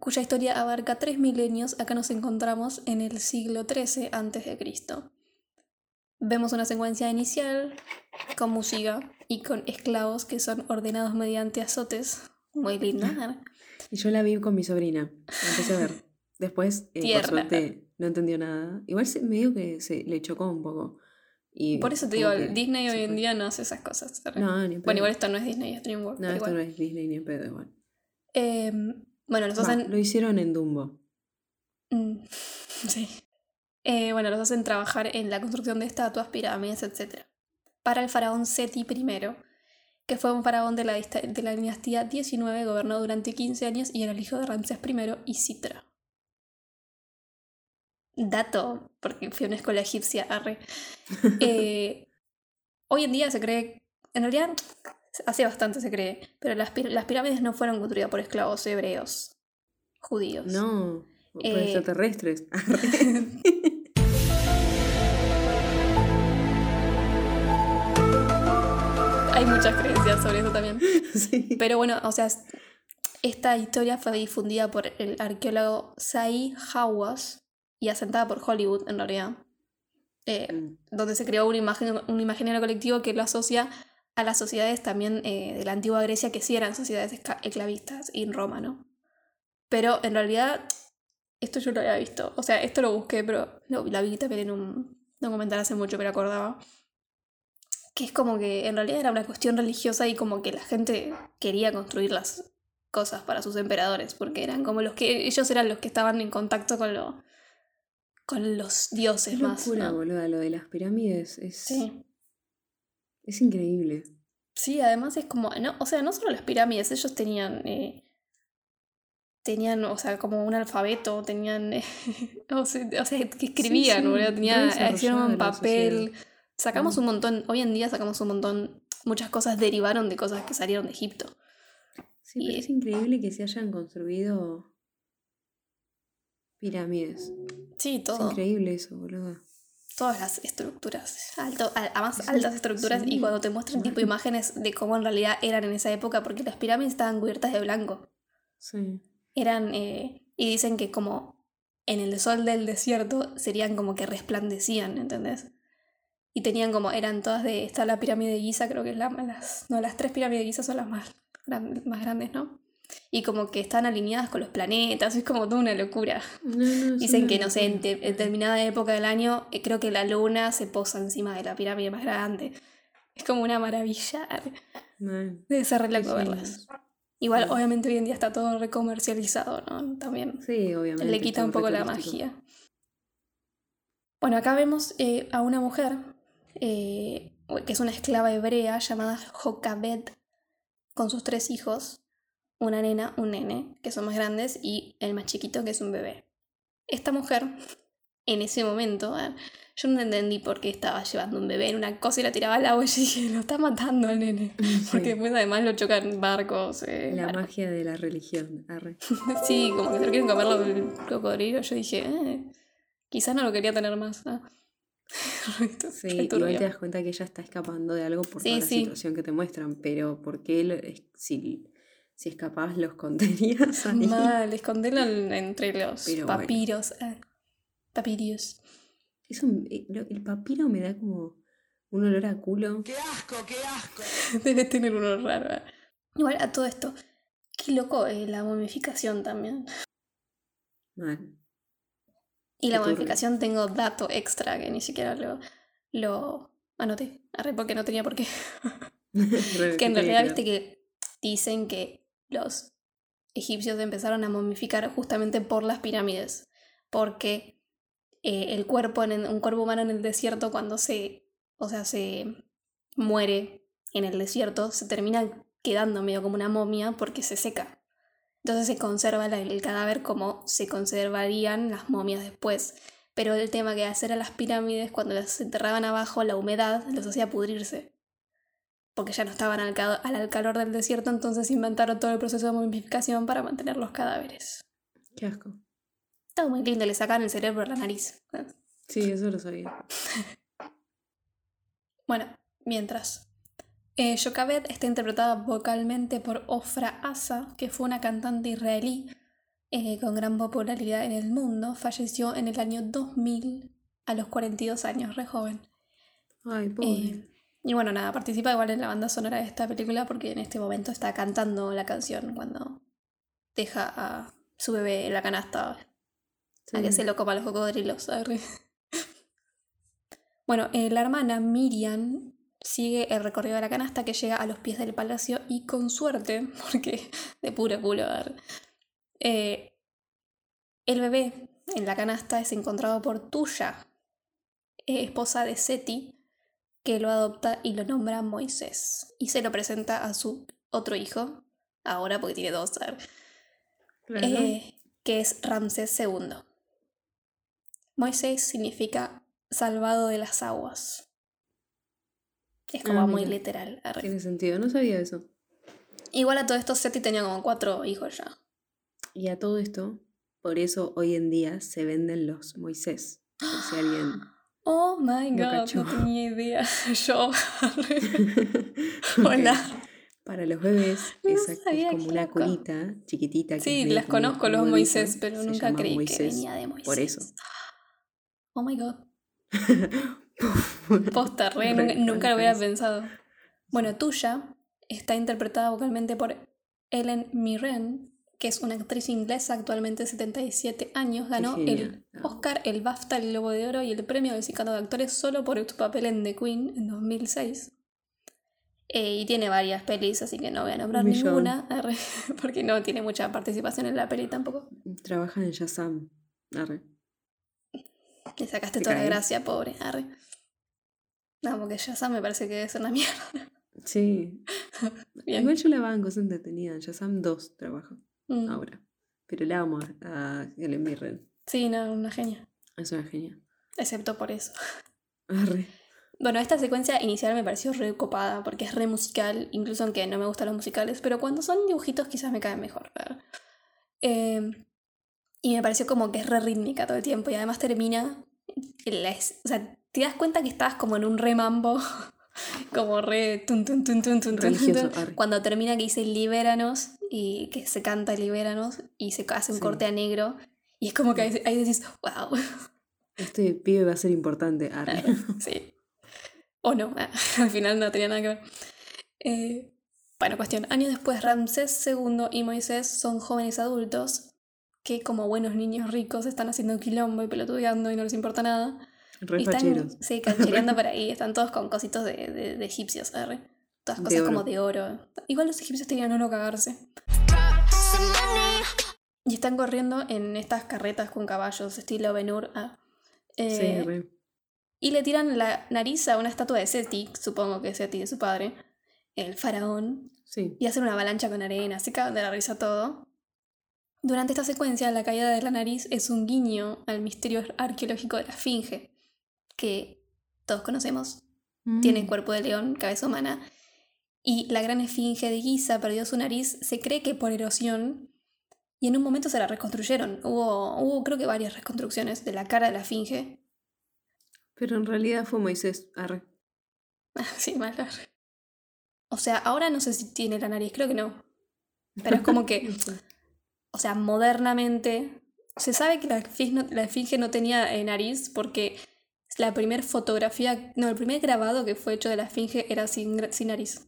cuya historia abarca tres milenios, acá nos encontramos en el siglo XIII a.C. vemos una secuencia inicial con música y con esclavos que son ordenados mediante azotes. Muy linda. Y yo la vi con mi sobrina. La empecé a ver. Después, eh, por suerte, no entendió nada. Igual se, me dijo que se le chocó un poco. Y Por eso te digo, que Disney hoy en día no hace esas cosas. No, ni. Bueno, igual esto no es Disney, es DreamWorks. No, esto igual. no es Disney ni en pedo igual. Em, bueno, los Va, hacen. Lo hicieron en Dumbo. Mm, sí. Eh, bueno, los hacen trabajar en la construcción de estatuas, pirámides, etc. Para el faraón Seti I, que fue un faraón de la, de la dinastía 19, gobernó durante 15 años y era el hijo de Ramsés I y Citra. Dato, porque fui a una escuela egipcia, arre. Eh, hoy en día se cree, en realidad hace bastante se cree, pero las, las pirámides no fueron construidas por esclavos hebreos, judíos. No, por Eh, extraterrestres. Hay muchas creencias sobre eso también. sí. Pero bueno, o sea, es- esta historia fue difundida por el arqueólogo Sai Hawass y asentada por Hollywood, en realidad, eh, Mm. donde se creó una imagen, un imaginario colectivo que lo asocia a las sociedades también eh, de la antigua Grecia, que sí eran sociedades esclavistas, y en Roma, ¿no? Pero en realidad, esto yo lo había visto, o sea, esto lo busqué, pero lo, la vi también en un documental hace mucho, pero acordaba que es como que en realidad era una cuestión religiosa y como que la gente quería construir las cosas para sus emperadores, porque eran como los que ellos eran los que estaban en contacto con lo con los dioses Qué más. locura, ¿no? boluda, lo de las pirámides es, Sí. es increíble. Sí, además es como, no, o sea, no solo las pirámides, ellos tenían eh, tenían, o sea, como un alfabeto, tenían, eh, o, sea, o sea, que escribían, sí, boludo, tenían, desarrollada hicieron papel. Sacamos Mm. un montón, hoy en día sacamos un montón, muchas cosas derivaron de cosas que salieron de Egipto. Sí, pero es increíble que se hayan construido pirámides. Sí, Es todo. increíble eso, boludo. Todas las estructuras, alto, a, a más Sí, altas estructuras, y cuando te muestran tipo imágenes de cómo en realidad eran en esa época, porque las pirámides estaban cubiertas de blanco. Sí. Eran, eh, y dicen que como en el sol del desierto serían como que resplandecían, ¿entendés? Y tenían como, eran todas de, está la pirámide de Giza, creo que es la, las, no, las tres pirámides de Giza son las más, gran- más grandes, ¿no? Y como que están alineadas con los planetas, es como toda una locura. No, no, es Dicen que, no sé, en, determinada época del año, eh, creo que la luna se posa encima de la pirámide más grande. Es como una maravilla. Mal. Debe ser re loco verlas. Igual, obviamente, hoy en día está todo recomercializado, ¿no? También Sí, obviamente. le quita un poco la magia. Bueno, acá vemos eh, a una mujer eh, que es una esclava hebrea llamada Jokabed con sus tres hijos, una nena, un nene, que son más grandes, y el más chiquito, que es un bebé. Esta mujer, en ese momento, eh, yo no entendí por qué estaba llevando un bebé en una cosa y la tiraba al agua y dije, lo está matando al nene. Porque después además lo chocan barcos. eh, La barcos. magia de la religión. arre. Sí, como que se lo quieren comer los el cocodrilo. Yo dije, eh, quizás no lo quería tener más. Esto es Sí, igual te das cuenta que ella está escapando de algo por Sí, toda la sí. situación que te muestran, pero ¿por qué lo- si, si es capaz los contenías ahí? Mal, esconderlo en- entre los Pero bueno. papiros. ah, papirios. Eso, eh, el papiro me da como un olor a culo. Debe tener uno raro. ah. Igual a todo esto, qué loco eh, la momificación también. Mal. Y la Qué turbio. momificación tengo dato extra que ni siquiera lo, lo anoté. Arre, porque no tenía por qué. Que en realidad viste que dicen que los egipcios empezaron a momificar justamente por las pirámides, porque eh, el cuerpo, en un cuerpo humano en el desierto cuando se, o sea, se muere en el desierto, se termina quedando medio como una momia porque se seca. Entonces se conserva el cadáver como se conservarían las momias después. Pero el tema que hacer a las pirámides, cuando las enterraban abajo, la humedad los hacía pudrirse porque ya no estaban al, ca- al- al calor del desierto, entonces inventaron todo el proceso de momificación para mantener los cadáveres. Qué asco. Estaba muy lindo, le sacaban el cerebro a la nariz. Sí, eso lo sabía. Bueno, mientras. Eh, está interpretada vocalmente por Ofra Asa, que fue una cantante israelí eh, con gran popularidad en el mundo. Falleció en el año 2000 a los 42 años, re joven. Ay, pobre. Eh, y bueno, nada, participa igual en la banda sonora de esta película porque en este momento está cantando la canción cuando deja a su bebé en la canasta a que se lo coma los cocodrilos. Bueno, eh, la hermana Miriam sigue el recorrido de la canasta que llega a los pies del palacio y con suerte, porque de puro culo, eh, el bebé en la canasta es encontrado por Tuya, eh, esposa de Seti, que lo adopta y lo nombra Moisés. Y se lo presenta a su otro hijo, ahora porque tiene dos, Claro. eh, que es Ramsés II. Moisés significa salvado de las aguas. Es como Ah, muy literal. arre. Tiene sentido, no sabía eso. Igual a todo esto, Seti tenía como cuatro hijos ya. Y a todo esto, por eso hoy en día se venden los Moisés. Por si alguien. Oh my god, no tenía idea. Yo. Hola. Para los bebés No es, es como una colita chiquitita. Que Sí, las conozco los Moisés, pero nunca creí que Moisés, venía de Moisés. Por eso. Oh my god. Posta, re, nunca, nunca lo hubiera pensado. Bueno, Tuya está interpretada vocalmente por Ellen Mirren, que es una actriz inglesa actualmente de 77 años. Ganó el genial. Oscar, el BAFTA, el Globo de Oro y el premio del Sindicato de Actores solo por su papel en The Queen en 2006. Eh, y tiene varias pelis, así que no voy a nombrar millón. ninguna, arre, porque no tiene mucha participación en la peli tampoco. Trabaja en Shazam. Arre. Le sacaste Te toda la gracia, pobre, arre. No, porque Shazam me parece que es una mierda. Sí. Igual yo la banco, es entretenida. En Shazam 2 trabaja Mm. ahora. Pero la amo a Helen Mirren. Sí, no, una genia. Es una genia. Excepto por eso. Arre. Bueno, esta secuencia inicial me pareció re copada porque es re musical, incluso aunque no me gustan los musicales, pero cuando son dibujitos quizás me caen mejor. Eh, y me pareció como que es re rítmica todo el tiempo y además termina. la es- o sea, te das cuenta que estabas como en un re mambo, como re. tun, tun, tun, tun, tun, tun, Religioso, tun, arre. cuando termina que dice libéranos y que se canta libéranos y se hace un Sí. corte a negro. Y es como que ahí, ahí decís, wow. Este pibe va a ser importante. Arre. Sí. O no, al final no tenía nada que ver. Eh, bueno, cuestión. Años después, Ramsés II y Moisés son jóvenes adultos que, como buenos niños ricos, están haciendo quilombo y pelotudeando y no les importa nada. Re Y están, facheros. sí, canchereando por ahí. Están todos con cositos de, de- de egipcios, arre. Todas De cosas como de oro. Igual los egipcios tenían oro cagarse. Y están corriendo en estas carretas con caballos, estilo Ben-Hur. ah. Eh, Sí, re. y le tiran la nariz a una estatua de Seti, supongo que es Seti de su padre, el faraón, Sí. y hacen una avalancha con arena, se cagan de la risa todo. Durante esta secuencia, la caída de la nariz es un guiño al misterio arqueológico de la Esfinge, que todos conocemos, tiene Mm. cuerpo de león, cabeza humana, y la gran Esfinge de Giza perdió su nariz, se cree que por erosión, y en un momento se la reconstruyeron. Hubo, hubo creo que varias reconstrucciones de la cara de la Esfinge, Pero en realidad fue Moisés. Arre. Sí, mal. O sea, ahora no sé si tiene la nariz, creo que no. Pero es como que, o sea, modernamente se sabe que la esfinge no, la esfinge no tenía eh, nariz porque la primera fotografía, no, el primer grabado que fue hecho de la esfinge era sin, sin nariz,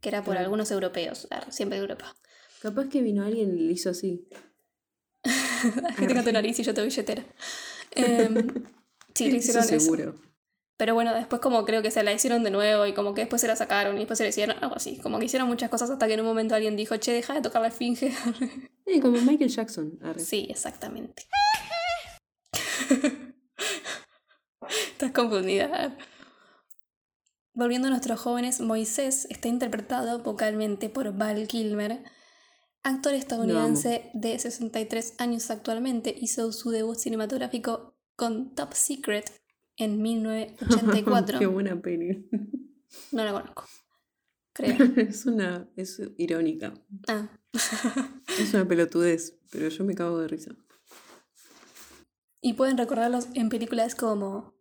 que era por Claro. algunos europeos, siempre de Europa. Capaz que vino alguien y le hizo así. que tenga tu nariz y yo te billetera. Em, sí, le hicieron eso. seguro. Pero bueno, después como creo que se la hicieron de nuevo y como que después se la sacaron y después se la hicieron algo así. Como que hicieron muchas cosas hasta que en un momento alguien dijo, che, deja de tocar la esfinge. Eh, como Michael Jackson. Arre. sí, exactamente. Estás confundida. Volviendo a nuestros jóvenes, Moisés está interpretado vocalmente por Val Kilmer, actor estadounidense de 63 años actualmente. Hizo su debut cinematográfico con Top Secret en 1984. Qué buena peli. No la conozco. Creo. es una. Es irónica. Ah. Es una pelotudez, pero yo me cago de risa. Y pueden recordarlos en películas como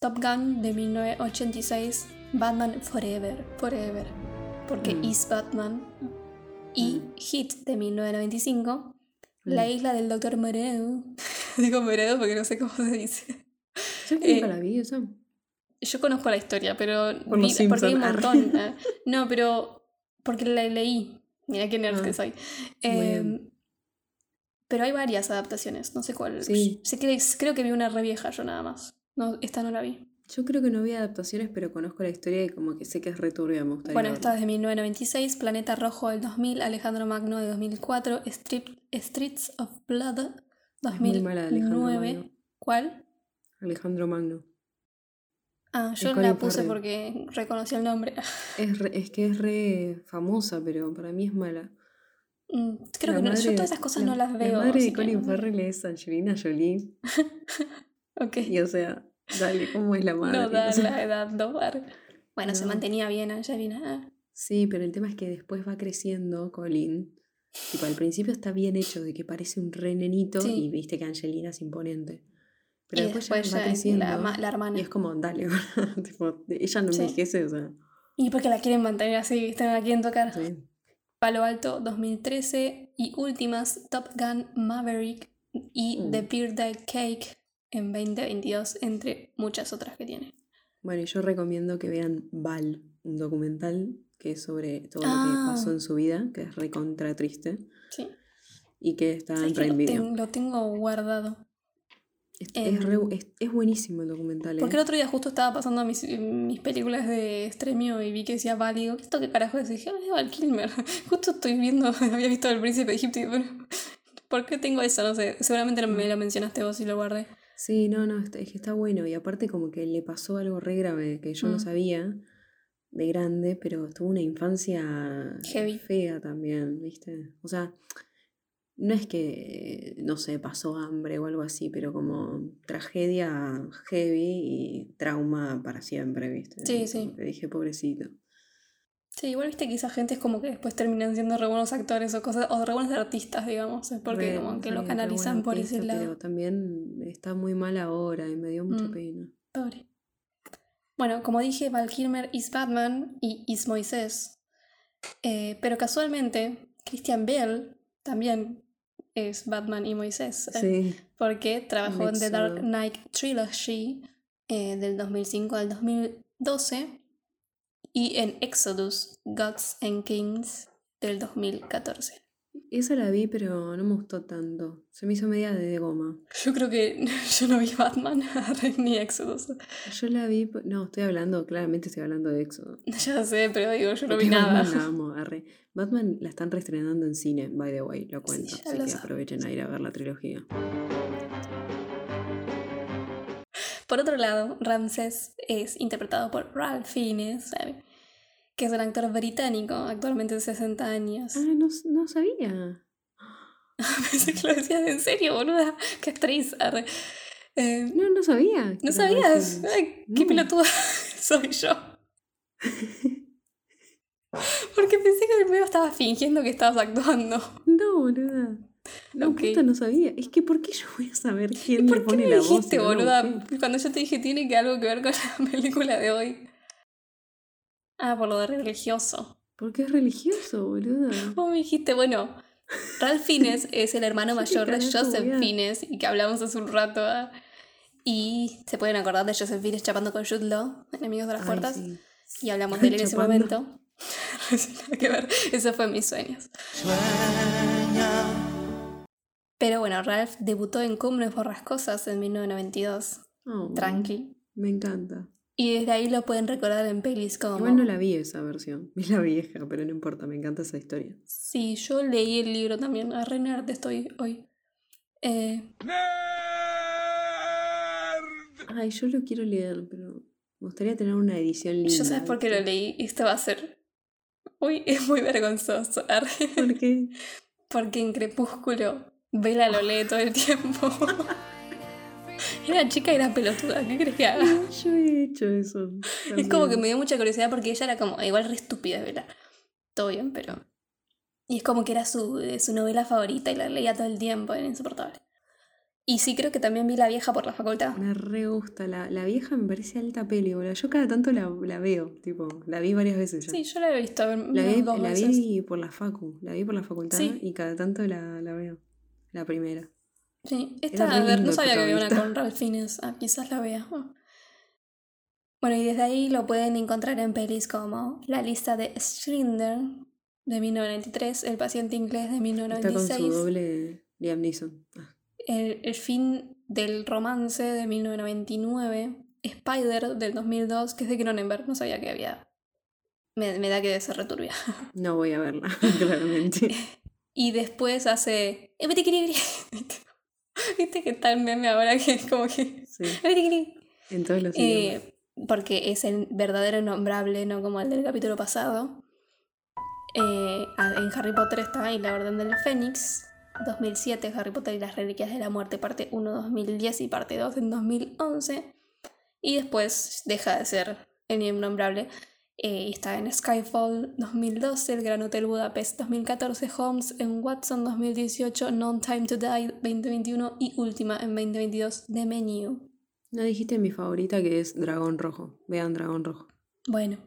Top Gun de 1986, Batman Forever, Forever, porque Mm. is Batman, y Hit de 1995, La Mm. isla del Dr. Moreau. Digo Moreau porque no sé cómo se dice. ¿Sabes que nunca Eh, la vi esa? yo conozco la historia, pero Por vi- porque hay un montón. eh. No, pero porque la leí. Mira qué nerd Ah, que soy. muy Eh, pero hay varias adaptaciones, no sé cuál. Sí. Sé que, creo que vi una re vieja yo nada más. No, esta no la vi. Yo creo que no vi adaptaciones, pero conozco la historia y como que sé que es returbia, me gustaría Bueno, verla. esta es de 1996, Planeta Rojo del 2000, Alejandro Magno de 2004, Strip- Streets of Blood Es muy mala Alejandro 2009. Magno. ¿Cuál? Alejandro Magno. Ah, Es yo Colin la puse porque reconocí el nombre. Es, re- es que es re famosa, pero para mí es mala. Mm, Creo La que no, yo todas esas cosas la- no las veo. La madre de Colin Farrell es Angelina Jolie. Ok. Y o sea, dale, ¿cómo es la madre? No da O sea, la edad, no dar. Bueno, se mantenía bien Angelina. Sí, pero el tema es que después va creciendo Colin. Tipo, al principio está bien hecho de que parece un re nenito Sí. y viste que Angelina es imponente. Pero y después, después ya va creciendo la, la hermana. y es como, dale, tipo, ella no Sí. envejece, o sea, Y porque la quieren mantener así, ¿viste? No la quieren tocar. sí. Palo Alto 2013 y últimas Top Gun Maverick y Mm. The Birthday Cake en 2022, entre muchas otras que tiene. Bueno, y yo recomiendo que vean Val, un documental que es sobre todo lo Ah. que pasó en su vida, que es recontra triste, Sí. y que está en ¿Sabes que Prime lo, Video. ten- lo tengo guardado. Es, es re- en- es- es buenísimo el documental, ¿eh? Porque el otro día justo estaba pasando mis, mis películas de estremio y vi que decía Val y digo, ¿esto qué carajo es? Y dije, ah, es Val Kilmer. Justo estoy viendo, había visto El Príncipe de Egipto y bueno, ¿por qué tengo eso? No sé, seguramente me lo mencionaste vos y lo guardé. Sí, no, no, está- es que está bueno. Y aparte como que le pasó algo re grave que yo no Mm. sabía de grande, pero tuvo una infancia Heavy. fea también, ¿viste? O sea, no es que, no sé, pasó hambre o algo así, pero como tragedia heavy y trauma para siempre, ¿viste? Sí, sí. que dije, pobrecito. Sí, igual viste que esa gente es como que después terminan siendo re buenos actores o cosas, o re buenos artistas, digamos, es porque Re- como que re- lo canalizan por ese artista, lado. Pero también está muy mal ahora y me dio mucha Mm. pena. Pobre. Bueno, como dije, Val Kilmer is Batman y is Moisés. Eh, pero casualmente, Christian Bale también es Batman y Moisés. eh, Sí, Porque trabajó en The Dark. Knight Trilogy eh, del 2005 al 2012 y en Exodus, Gods and Kings del 2014. esa la vi, pero no me gustó tanto. Se me hizo media de goma. Yo creo que yo no vi Batman ni Exodus. Yo la vi, no, estoy hablando, claramente estoy hablando de Éxodo. Ya sé, pero digo, yo no Porque vi nada. Batman la amo, arre. Batman la están reestrenando en cine, by the way, lo cuento. ya así que sabe. aprovechen a ir a ver la trilogía. Por otro lado, Ramses es interpretado por Ralph Fiennes, ¿sabe? que es un actor británico, actualmente de 60 años. Ah, no, no sabía. Pensé que lo decías en serio, boluda. Qué actriz. Eh, No, no sabía. ¿No sabías? Ay, qué No. pelotuda soy yo. Porque pensé que primero estabas fingiendo que estabas actuando. No, boluda. No, Ok. puta, no sabía. Es que, ¿por qué yo voy a saber ¿Y quién le por qué pone me la voz? dijiste, si no la boluda? Cuando yo te dije tiene que algo que ver con la película de hoy. Ah, por lo de religioso. Porque es religioso, boluda. Vos me dijiste, bueno, Ralph Fiennes es el hermano ¿Qué mayor de Joseph Fiennes y que hablamos hace un rato. ah. Y se pueden acordar de Joseph Fiennes chapando con Jude Law, Enemigos de las Ay, Puertas. sí. Y hablamos de él en ese momento. Que ver. Eso fue mis sueños. Pero bueno, Ralph debutó en Cumbres Borrascosas en 1992. Oh, Tranqui. Me encanta. Y desde ahí lo pueden recordar en pelis como... Igual no la vi esa versión. Vi la vieja, pero no importa, me encanta esa historia. Sí, yo leí el libro también. A re nerd estoy hoy. Eh, Ay, yo lo quiero leer, pero me gustaría tener una edición linda. yo sabes por qué lo leí. Esto va a ser... Uy, es muy vergonzoso. ¿Por qué? Porque en Crepúsculo Bella lo lee todo el tiempo. Era chica y era pelotuda. ¿Qué crees que haga? Yo he hecho eso. Es como que también. me dio mucha curiosidad porque ella era como igual re estúpida, ¿verdad? Todo bien, pero... Y es como que era su, eh, su novela favorita y la leía todo el tiempo, era insoportable. Y sí creo que también vi La vieja por la facultad. Me re gusta. La, la vieja me parece alta peli, boludo. Yo cada tanto la, la veo, tipo, la vi varias veces ya. Sí, yo la he visto la vi, dos la veces. vi por la facu, la vi por la facultad Sí. y cada tanto la, la veo. La primera. Sí, esta, re a ver, no sabía que había una con Ralph Fiennes. Ah, quizás la vea. Ah. Bueno, y desde ahí lo pueden encontrar en pelis como La lista de Strinder de 1993, El paciente inglés de Está con su 1996, doble Liam Neeson. Ah, el, el fin del romance de 1999, Spider del 2002, que es de Cronenberg, no sabía que había. Me, me da que debe ser returbia. No voy a verla, claramente. Y después hace. "Epitikiri". Viste que está el meme ahora que es como que. Sí, "Epitikiri". en todos los idiomas. Eh, porque es el verdadero nombrable, no como el del capítulo pasado. Eh, en Harry Potter está y la Orden del Fénix, 2007, Harry Potter y las Reliquias de la Muerte, parte 1, 2010 y parte 2 en 2011. Y después deja de ser el innombrable. Eh, está en Skyfall 2012, El Gran Hotel Budapest 2014, Holmes en Watson 2018, No Time to Die 2021 y última en 2022, The Menu. No dijiste mi favorita que es Dragón Rojo. Vean Dragón Rojo. Bueno.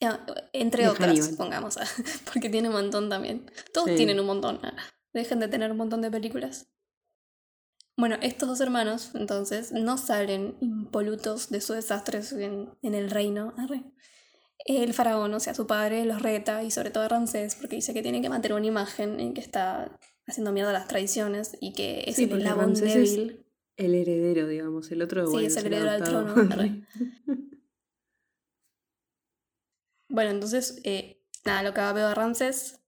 Ah, Entre De otras, Hannibal. pongamos, porque tiene un montón también. Todos Sí. tienen un montón. ah, Dejen de tener un montón de películas. Bueno, estos dos hermanos, entonces, no salen impolutos de sus desastres en, en el reino. arre. El faraón, o sea, su padre, los reta, y sobre todo a Ramsés, porque dice que tiene que mantener una imagen en que está haciendo mierda a las tradiciones y que es Sí, el eslabón Ramsés es débil. El heredero, digamos. El otro, Sí, bueno, es el heredero adoptado. trono. Bueno, entonces, eh, nada, lo que veo a Ramses,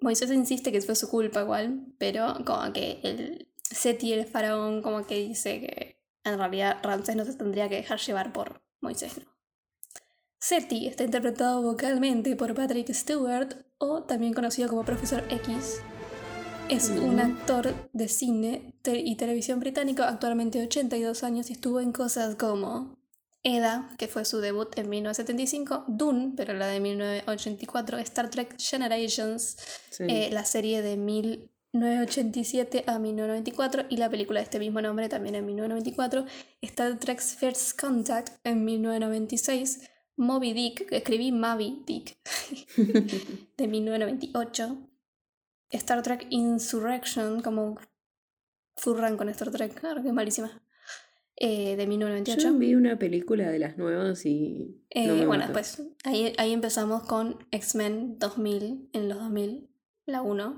Moisés insiste que fue su culpa igual, pero como que el Seti, el faraón, como que dice que en realidad Ramsés no se tendría que dejar llevar por Moisés, ¿no? Seti está interpretado vocalmente por Patrick Stewart, o también conocido como Profesor X. Es un actor de cine te- y televisión británico, actualmente 82 años, y estuvo en cosas como Eda, que fue su debut en 1975, Dune, pero la de 1984, Star Trek Generations, Sí. eh, la serie de 1987 a 1994 y la película de este mismo nombre también en 1994, Star Trek First Contact en 1996, Moby Dick, que escribí Moby Dick, de 1998, Star Trek Insurrection, como furran con Star Trek, claro que es malísima, eh, de Yo 1998. vi una película de las nuevas y. Eh, no bueno, mató. pues ahí, ahí empezamos con X-Men 2000, en los 2000, la 1.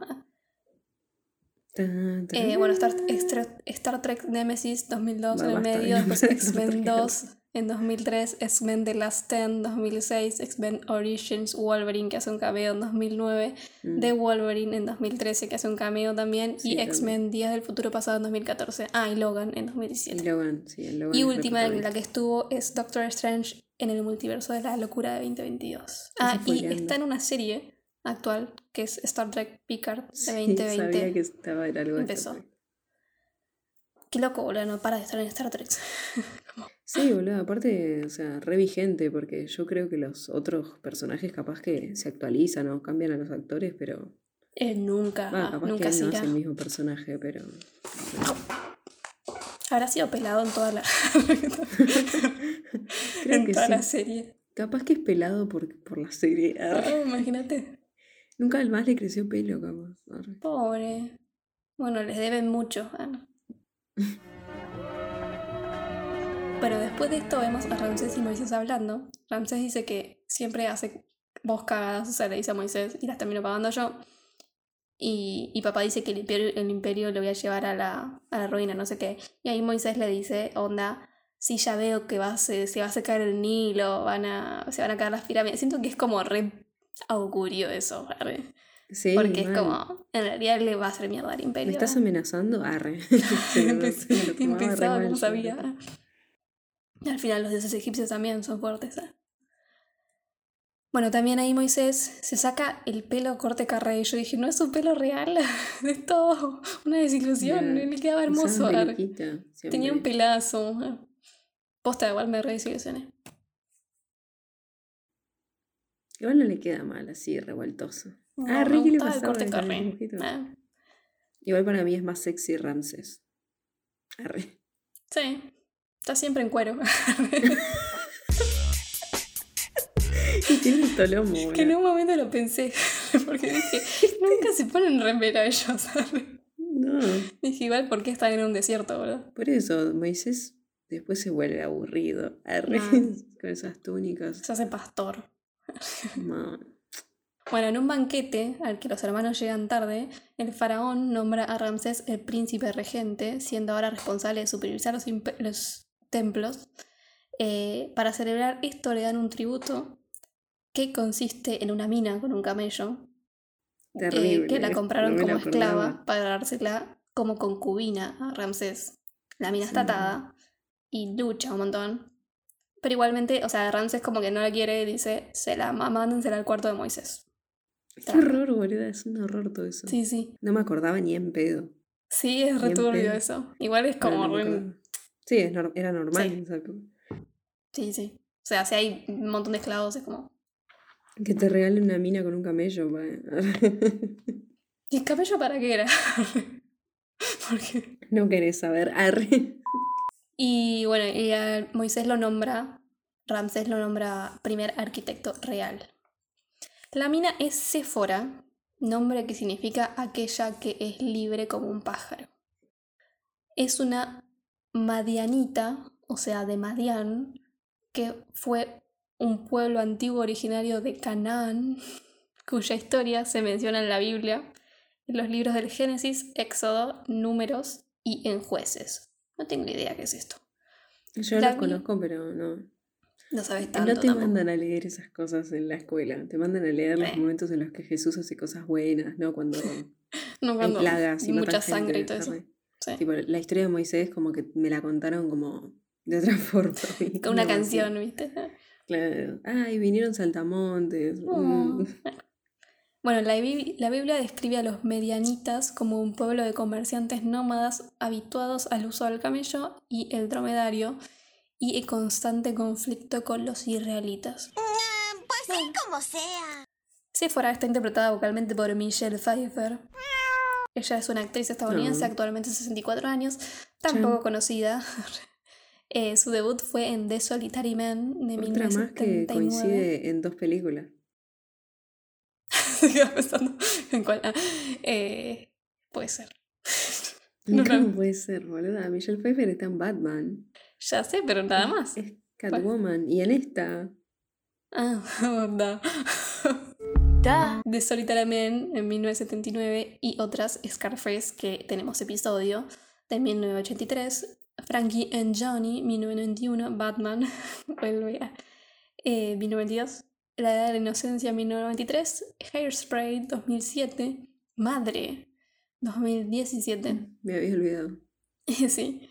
Eh, bueno, Star, Star, Star Trek Nemesis 2002 en el medio, no después X-Men acuerdo. 2 en 2003, X-Men The Last Stand 2006, X-Men Origins Wolverine que hace un cameo en 2009, Mm. The Wolverine en 2013 que hace un cameo también Sí, y. X-Men Días del Futuro Pasado en 2014. Ah, y Logan en Y 2017. Logan, sí, el Logan Y última en la que estuvo es Doctor Strange en el multiverso de la locura de 2022. Ah, y está en una serie actual que es Star Trek Picard de Sí, 2020. sabía que estaba en algo Empezó. Qué loco, boludo, no para de estar en Star Trek. Sí, boludo, aparte, o sea, re vigente, porque yo creo que los otros personajes capaz que se actualizan o cambian a los actores, pero. Él nunca, Ah, capaz nunca que se no irá. hace el mismo personaje, pero. Habrá sido pelado en toda la, Creo en que toda la serie. Capaz que es pelado por, por la serie. Ah, imagínate. Nunca más le creció pelo, capaz. Pobre. Bueno, les deben mucho. No. Bueno, después de esto vemos a Ramsés y Moisés hablando. Ramsés dice que siempre hace vos cagadas, o sea, le dice a Moisés y las termino pagando yo. Y, y papá dice que el imperio, el imperio lo voy a llevar a la, a la ruina, no sé qué. Y ahí Moisés le dice, onda, sí, ya veo que va a se, se va a secar el Nilo, van a, se van a caer las pirámides. Siento que es como re augurio eso, arre. Sí, porque es como, en realidad le va a hacer mierda al imperio. ¿Me estás amenazando? Arre. Empezaba, yo. sabía. Y al final los dioses egipcios también son fuertes. ¿eh? Bueno, también ahí Moisés se saca el pelo corte carré. Y yo dije, no es un pelo real, es todo una desilusión. Le quedaba hermoso. Tenía un pelazo. Posta, igual me re desilusioné. Igual no le queda mal así, revueltoso. No, ah, Ricky le pasaba el corte. ¿eh? Igual para mí es más sexy Ramses. Arre. Sí, está siempre en cuero. Y tiene un que en un momento lo pensé, porque dije, nunca se ponen remera ellos. No, Dije, igual, ¿por qué están en un desierto, boludo? por eso, Moisés Después se vuelve aburrido. arre, Mal. Con esas túnicas. Se hace pastor. Bueno, en un banquete al que los hermanos llegan tarde, el faraón nombra a Ramsés el príncipe regente, siendo ahora responsable de supervisar los, templos. Eh, para celebrar esto le dan un tributo que consiste en una mina con un camello, eh, que la compraron no me como la esclava para dársela como concubina a Ramsés. La mina está Sí. atada y lucha un montón. Pero igualmente, o sea, Ramsés como que no la quiere y dice, se la mándensela al cuarto de Moisés. Qué horror, boluda. Es un horror todo eso. Sí, sí. No me acordaba ni en pedo. Sí, es returbio eso. Igual es como no re-. Sí, era normal. Sí. Sí, sí. O sea, si hay un montón de esclavos, es como. Que te regalen una mina con un camello. pa. ¿Y el cabello para qué era? Porque. no querés saber. Arre. Y bueno, Moisés lo nombra. Ramsés lo nombra primer arquitecto real. La mina es Séfora, nombre que significa aquella que es libre como un pájaro. Es una madianita, o sea, de Madián, que fue un pueblo antiguo originario de Canaán, cuya historia se menciona en la Biblia, en los libros del Génesis, Éxodo, Números y en Jueces. No tengo ni idea qué es esto. Yo La los vi- conozco, pero no. No sabes tanto No te tampoco. mandan a leer esas cosas en la escuela. Te mandan a leer los Eh. momentos en los que Jesús hace cosas buenas, ¿no? Cuando No, hay cuando plagas y, mucha gente, sangre y todo eso. Sí. Tipo, la historia de Moisés como que me la contaron como de otra forma. Con una canción, ¿viste? Claro. Ay, vinieron saltamontes. Oh. mm. Bueno, la, la Biblia describe a los medianitas como un pueblo de comerciantes nómadas habituados al uso del camello y el dromedario y en constante conflicto con los israelitas. Pues sí, como sea. Sephora está interpretada vocalmente por Michelle Pfeiffer. Ella es una actriz estadounidense, No. actualmente 64 años, tampoco conocida. Eh, su debut fue en The Solitary Man de Otra más que 1979. coincide en dos películas. Pensando en cuál. ah, eh, puede ser. No, ¿Cómo no. puede ser, boluda? Michelle Pfeiffer está en Batman. Ya sé, pero nada más. Es Catwoman. Y en esta. Ah, onda. The Solitary Man en 1979 y otras Scarface que tenemos episodio de 1983. Frankie and Johnny 1991. Batman vuelve a eh, 1992. La Edad de la Inocencia 1993. Hairspray 2007. Madre 2017. Me había olvidado. Sí.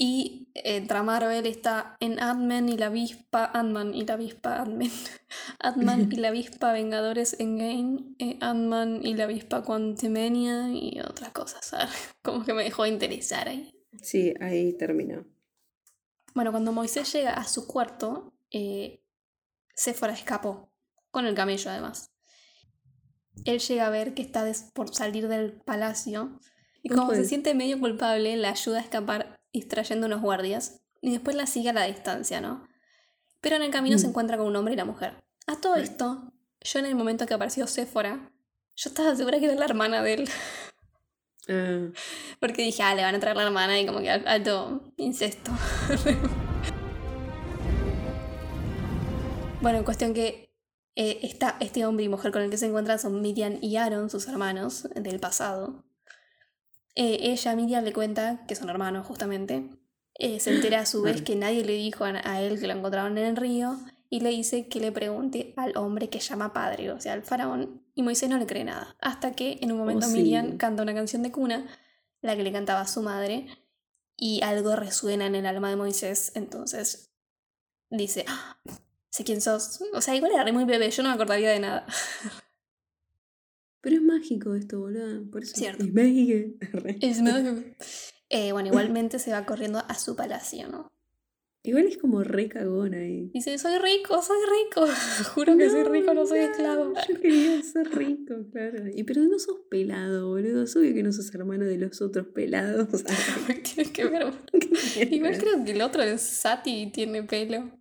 Y entre Marvel está en Ant-Man y la avispa, Ant-Man y la avispa, Ant-Man, Ant-Man y la avispa Vengadores Endgame, eh, Ant-Man y la avispa Quantumania y otras cosas. ¿sabes? Como que me dejó de interesar ahí. Sí, ahí terminó. Bueno, cuando Moisés llega a su cuarto, eh, Séfora escapó, con el camello además. Él llega a ver que está por salir del palacio y ¿Cómo como se siente medio culpable, la ayuda a escapar distrayendo unos guardias y después la sigue a la distancia, ¿no? Pero en el camino se Mm. encuentra con un hombre y la mujer. A todo esto, yo en el momento que apareció Séfora, yo estaba segura que era la hermana de él. Ah, Porque dije, ah, le van a traer la hermana y como que al- alto incesto. bueno, en cuestión que eh, está este hombre y mujer con el que se encuentran son Miriam y Aaron, sus hermanos del pasado. Eh, ella, Miriam, le cuenta que son hermanos justamente. Eh, se entera a su vez que nadie le dijo a, a él que lo encontraron en el río y le dice que le pregunte al hombre que llama padre, o sea, al faraón, y Moisés no le cree nada. Hasta que en un momento sí. Miriam canta una canción de cuna, la que le cantaba a su madre, y algo resuena en el alma de Moisés, entonces dice, "Ah, sé quién sos. O sea, igual era re muy bebé, yo no me acordaría de nada. Pero es mágico esto, boluda. Por eso Cierto. es mágico. Es más- Eh, bueno, igualmente se va corriendo a su palacio, ¿no? Igual es como re cagona ahí. Dice, soy rico, soy rico. Juro que soy rico, no soy esclavo. Yo quería ser rico, claro. Y pero no sos pelado, boludo. Es obvio que no sos hermano de los otros pelados. Tienes que ver. Igual creo que el otro es Sati y tiene pelo.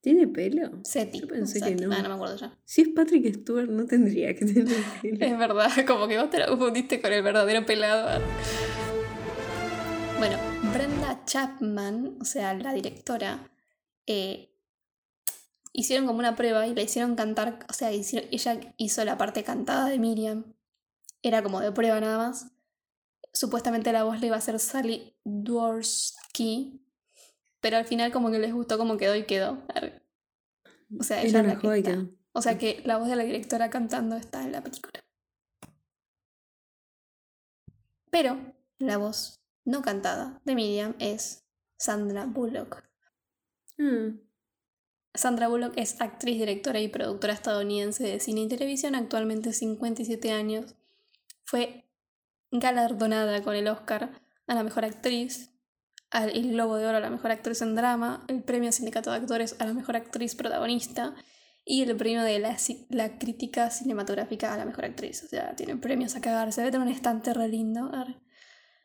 ¿Tiene pelo? Seti. Yo pensé que no. Ah, no me acuerdo ya. Si es Patrick Stewart, no tendría que tener pelo. Es verdad, como que vos te la confundiste con el verdadero pelado. Bueno, Brenda Chapman, o sea, la directora, eh, hicieron como una prueba y la hicieron cantar, o sea, hicieron- ella hizo la parte cantada de Miriam. Era como de prueba nada más. Supuestamente la voz le iba a ser Sally Dworsky, pero al final como que les gustó como quedó y quedó. O sea, ella la es la que mejor y está. quedó. O sea que la voz de la directora cantando está en la película. Pero la voz no cantada de Miriam es Sandra Bullock. Ah, Sandra Bullock es actriz, directora y productora estadounidense de cine y televisión, actualmente 57 años. Fue galardonada con el Oscar a la mejor actriz, al el Globo de Oro a la mejor actriz en drama, el premio Sindicato de Actores a la mejor actriz protagonista y el premio de la, la crítica cinematográfica a la mejor actriz. O sea, tiene premios a cagarse. Debe tener un estante re lindo.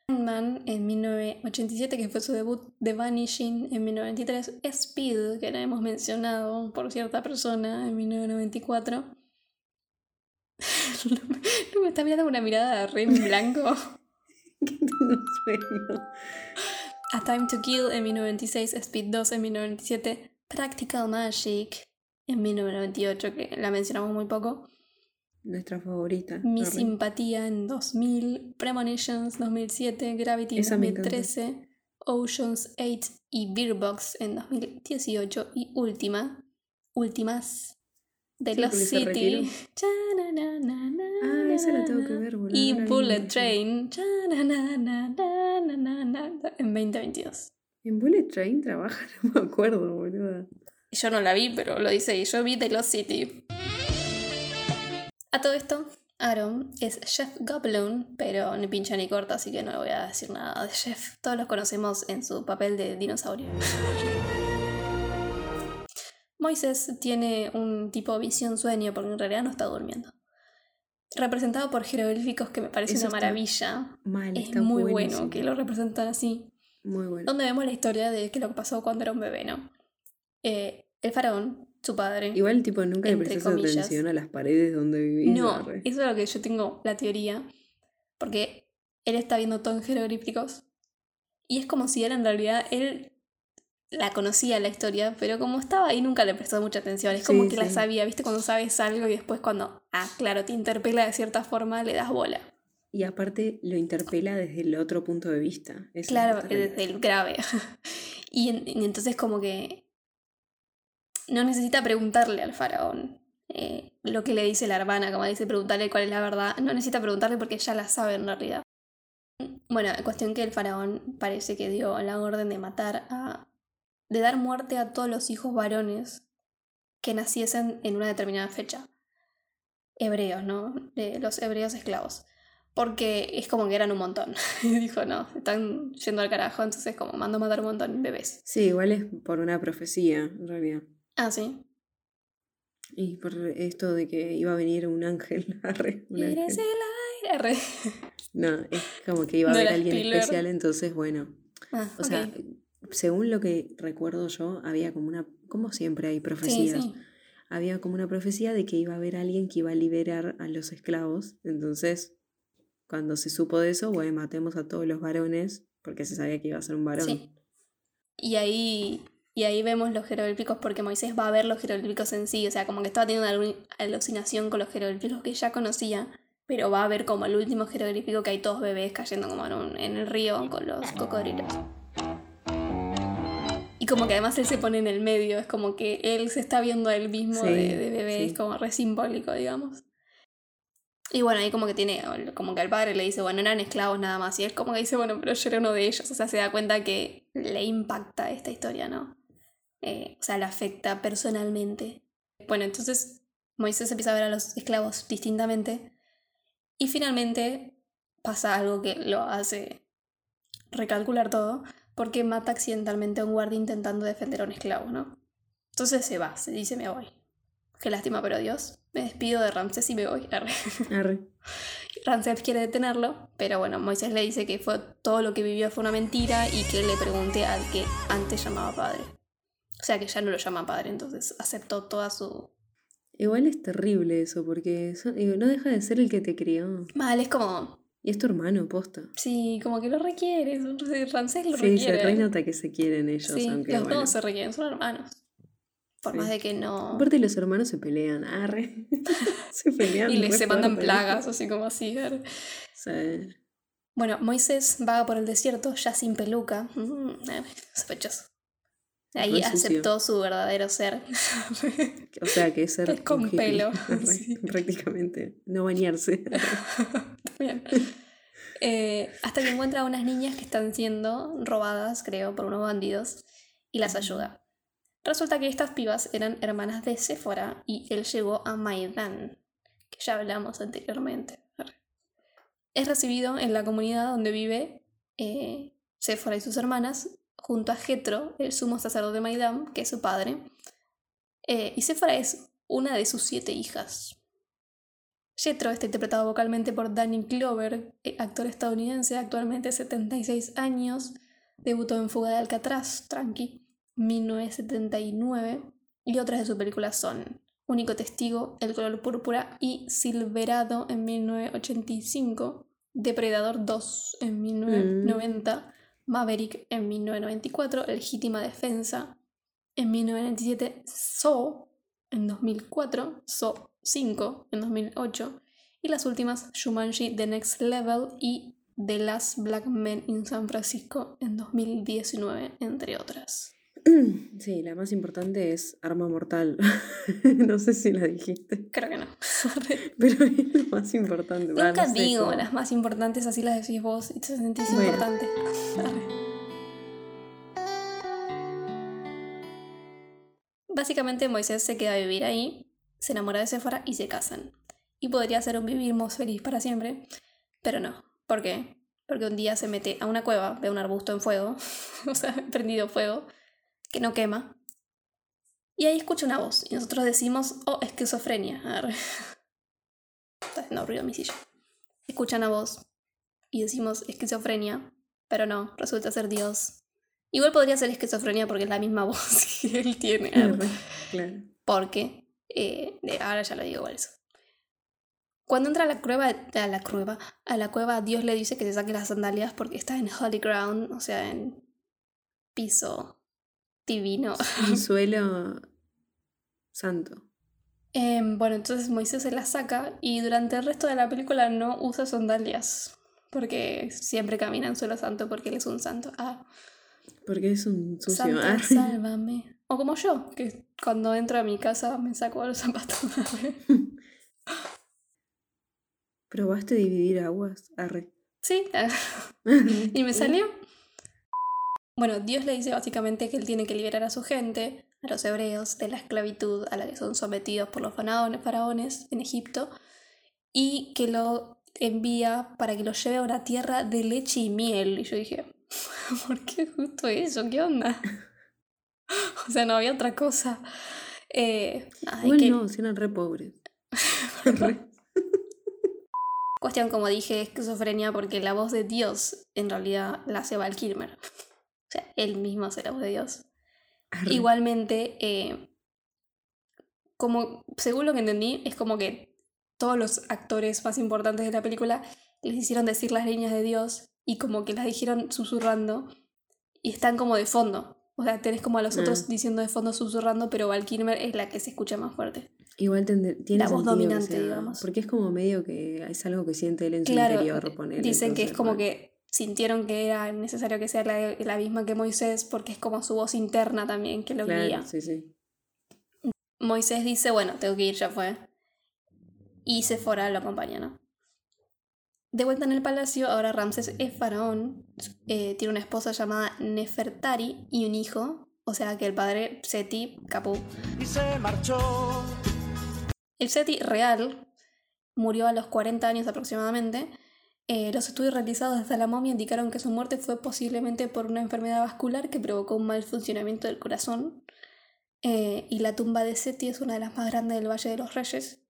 Man en 1987, que fue su debut, The Vanishing en 1993, Speed, que la hemos mencionado por cierta persona en 1994. no, me, está mirando una mirada re en blanco. que tengo sueño. A Time to Kill en 1996, Speed 2 en 1997, Practical Magic en 1998, que la mencionamos muy poco. Nuestra favorita. Mi. Simpatía en 2000, Premonitions 2007, Gravity en Esa me encanta. 2013, Oceans 8 y Beer Box en 2018 y última, últimas, de Sí, se City. Ah, esa la tengo que ver, boludo, Y Bullet. Train en 2022. En Bullet Train trabaja, no me acuerdo, boludo. Yo no la vi, pero lo dice y yo vi The Lost City. A todo esto, Aaron es Chef Goblin, pero ni pincha ni corta, así que no le voy a decir nada de Chef. Todos los conocemos en su papel de dinosaurio. Moisés tiene un tipo visión sueño, porque en realidad no está durmiendo. Representado por jeroglíficos que me parece Eso una maravilla. Mal, Es muy buenísimo. bueno que lo representan así Muy bueno. donde vemos la historia de qué es lo que pasó cuando era un bebé, ¿no? Eh, el faraón, su padre. Igual, tipo, nunca le Entre prestas comillas. atención a las paredes donde vivís. no, eso es lo que yo tengo la teoría. Porque él está viendo todo en jeroglíficos. Y es como si él en realidad, él la conocía la historia, pero como estaba ahí nunca le prestó mucha atención. Es como Sí, que la sabía, ¿viste? Cuando sabes algo y después cuando, ah, claro, te interpela de cierta forma, le das bola. Y aparte lo interpela desde el otro punto de vista. Eso Claro, desde el grave. y, en- y entonces como que no necesita preguntarle al faraón eh, lo que le dice la hermana, como dice preguntarle cuál es la verdad. No necesita preguntarle porque ya la sabe en realidad. Bueno, cuestión que el faraón parece que dio la orden de matar a... de dar muerte a todos los hijos varones que naciesen en una determinada fecha. Hebreos, ¿no? De los hebreos esclavos. Porque es como que eran un montón. Y dijo, no, están yendo al carajo, entonces como mando a matar un montón de bebés. Sí, igual es por una profecía, en realidad. Ah, sí. Y por esto de que iba a venir un ángel. arre, un Eres ángel. el aire. Re. No, es como que iba a No haber alguien especial, entonces bueno. Ah, O sea, según lo que recuerdo yo, había como una, como siempre hay profecías, sí. había como una profecía de que iba a haber alguien que iba a liberar a los esclavos. Entonces, cuando se supo de eso, bueno, matemos a todos los varones, porque se sabía que iba a ser un varón. Sí. Y ahí, y ahí vemos los jeroglíficos porque Moisés va a ver los jeroglíficos en sí, o sea, como que estaba teniendo una alu- alucinación con los jeroglíficos que ya conocía, pero va a ver como el último jeroglífico que hay todos bebés cayendo como en, un- en el río con los cocodrilos. Y como que además él se pone en el medio, es como que él se está viendo a él mismo Sí, de, de bebé, sí. es como re simbólico, digamos. Y bueno, ahí como que tiene, como que al padre le dice, bueno, eran esclavos nada más. Y él como que dice, bueno, pero yo era uno de ellos. O sea, se da cuenta que le impacta esta historia, ¿no? Eh, o sea, le afecta personalmente. Bueno, entonces Moisés empieza a ver a los esclavos distintamente. Y finalmente pasa algo que lo hace recalcular todo, porque mata accidentalmente a un guardia intentando defender a un esclavo, ¿no? Entonces se va, se dice, me voy. Qué lástima, pero Dios. Me despido de Ramsés y me voy. Arre. Arre. Ramsés quiere detenerlo, pero bueno, Moisés le dice que fue todo lo que vivió fue una mentira y que le pregunte al que antes llamaba padre. O sea que ya no lo llama padre, entonces aceptó toda su... Igual es terrible eso, porque no deja de ser el que te crió. Mal, es como... Y es tu hermano, posta. Sí, como que lo requiere. Ramsés lo Sí, se requiere. re nota que se quieren ellos, Sí, aunque los bueno. dos se requieren, son hermanos. Por Sí. más de que no. Aparte los hermanos se pelean, arre. se pelean. Y les se mandan plagas, así como así. a ver. Sí. Bueno, Moisés vaga por el desierto ya sin peluca. Mm, eh, sospechoso. Ahí aceptó su verdadero ser. O sea que es ser Es con pelo, sí. prácticamente. No bañarse. Bien. Eh, hasta que encuentra a unas niñas que están siendo robadas, creo, por unos bandidos y las ayuda. Resulta que estas pibas eran hermanas de Séfora y él llegó a Maidán, que ya hablamos anteriormente. Es recibido en la comunidad donde vive eh, Séfora y sus hermanas, junto a Jetro, el sumo sacerdote de Maidán, que es su padre. Eh, y Séfora es una de sus siete hijas. Jetro está interpretado vocalmente por Danny Glover, eh, actor estadounidense, actualmente 76 años. Debutó en Fuga de Alcatraz, Tranqui, 1979. Y otras de sus películas son Único Testigo, El color púrpura y Silverado en 1985. Depredador 2 en 1990. Maverick en 1994. Legítima Defensa en 1997. Saw en 2004. Saw 5 en 2008 y las últimas Shumanji The Next Level y The Last Black Men in San Francisco en 2019, entre otras. Sí, la más importante es Arma Mortal. no sé si la dijiste, Creo que no. pero es lo más importante. Va, Nunca no sé digo cómo. las más importantes, así las decís vos y te sentís Bueno. importante. Arre. Básicamente Moisés se queda a vivir ahí, se enamora de Sephora y se casan. Y podría ser un vivimos feliz para siempre, pero no. ¿Por qué? Porque un día se mete a una cueva, ve un arbusto en fuego, o sea, prendido fuego, que no quema. Y ahí escucha una voz y nosotros decimos, oh, esquizofrenia. Está haciendo ruido mi silla. Escuchan una voz y decimos esquizofrenia, pero no, resulta ser Dios. Igual podría ser esquizofrenia porque es la misma voz que él tiene. Claro. Porque, eh, de- ahora ya lo digo igual eso. Cuando entra a la cueva, a la cueva, a la cueva, Dios le dice que se saque las sandalias porque está en holy ground, o sea, en piso divino. Un suelo santo. Em, bueno, entonces Moisés se las saca y durante el resto de la película no usa sandalias porque siempre camina en suelo santo porque él es un santo. Ah, Porque es un sucio. Santo, arre. sálvame. O como yo, que cuando entro a mi casa me saco los zapatos. ¿Probaste dividir aguas? Arre. sí, y me salió. Bueno, Dios le dice básicamente que él tiene que liberar a su gente, a los hebreos, de la esclavitud a la que son sometidos por los faraones, en Egipto, y que lo envía para que lo lleve a una tierra de leche y miel. Y yo dije, ¿por qué justo eso? ¿Qué onda? O sea, no había otra cosa. Eh, nada, Igual que- no, si eran re pobres. Cuestión, como dije, esquizofrenia porque la voz de Dios en realidad la hace Val Kilmer. O sea, él mismo hace la voz de Dios. Igualmente, eh, como según lo que entendí, es como que todos los actores más importantes de la película les hicieron decir las líneas de Dios y como que las dijeron susurrando y están como de fondo. O sea, tenés como a los otros Ah. diciendo de fondo susurrando, pero Val Kilmer es la que se escucha más fuerte. Igual tiene La voz sentido dominante, sea- digamos. Porque es como medio que es algo que siente él en su Claro, interior. ponele, dicen que es como bueno. que sintieron que era necesario que sea la, la misma que Moisés porque es como su voz interna también que lo Claro, guía. sí, sí. Moisés dice, bueno, tengo que ir, ya fue. Y Sephora lo acompaña, ¿no? De vuelta en el palacio, ahora Ramses es faraón, eh, tiene una esposa llamada Nefertari y un hijo, o sea que el padre Seti, Capú. y se marchó. El Seti real murió a los 40 años aproximadamente. Eh, los estudios realizados desde la momia indicaron que su muerte fue posiblemente por una enfermedad vascular que provocó un mal funcionamiento del corazón. Eh, y la tumba de Seti es una de las más grandes del Valle de los Reyes.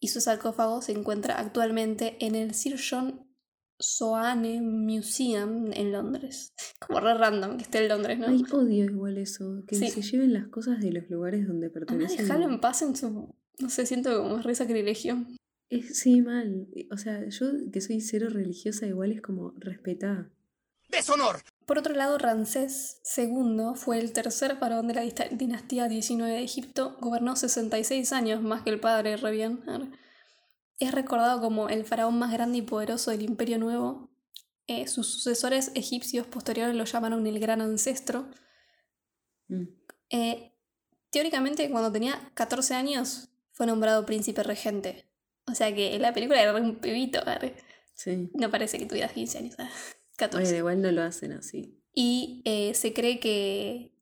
Y su sarcófago se encuentra actualmente en el Sir John Soane Museum en Londres. Como re random que esté en Londres, ¿no? Ay, odio igual eso. Que Sí. se lleven las cosas de los lugares donde Además, pertenecen. dejarlo en paz en su... No sé, siento como es re sacrilegio. Es, sí, mal. O sea, yo que soy cero religiosa, igual es como respetada. ¡Deshonor! Por otro lado, Ramsés II fue el tercer faraón de la dinastía 19 de Egipto, gobernó 66 años más que el padre, re bien. Es recordado como el faraón más grande y poderoso del Imperio Nuevo. Eh, sus sucesores egipcios posteriores lo llamaron el Gran Ancestro. Mm. Eh, teóricamente, cuando tenía 14 años, fue nombrado príncipe regente. O sea que en la película era re un pibito. Sí. no parece que tuvieras 15 años, ah, 14. Bueno, igual no lo hacen así. Y eh, se cree que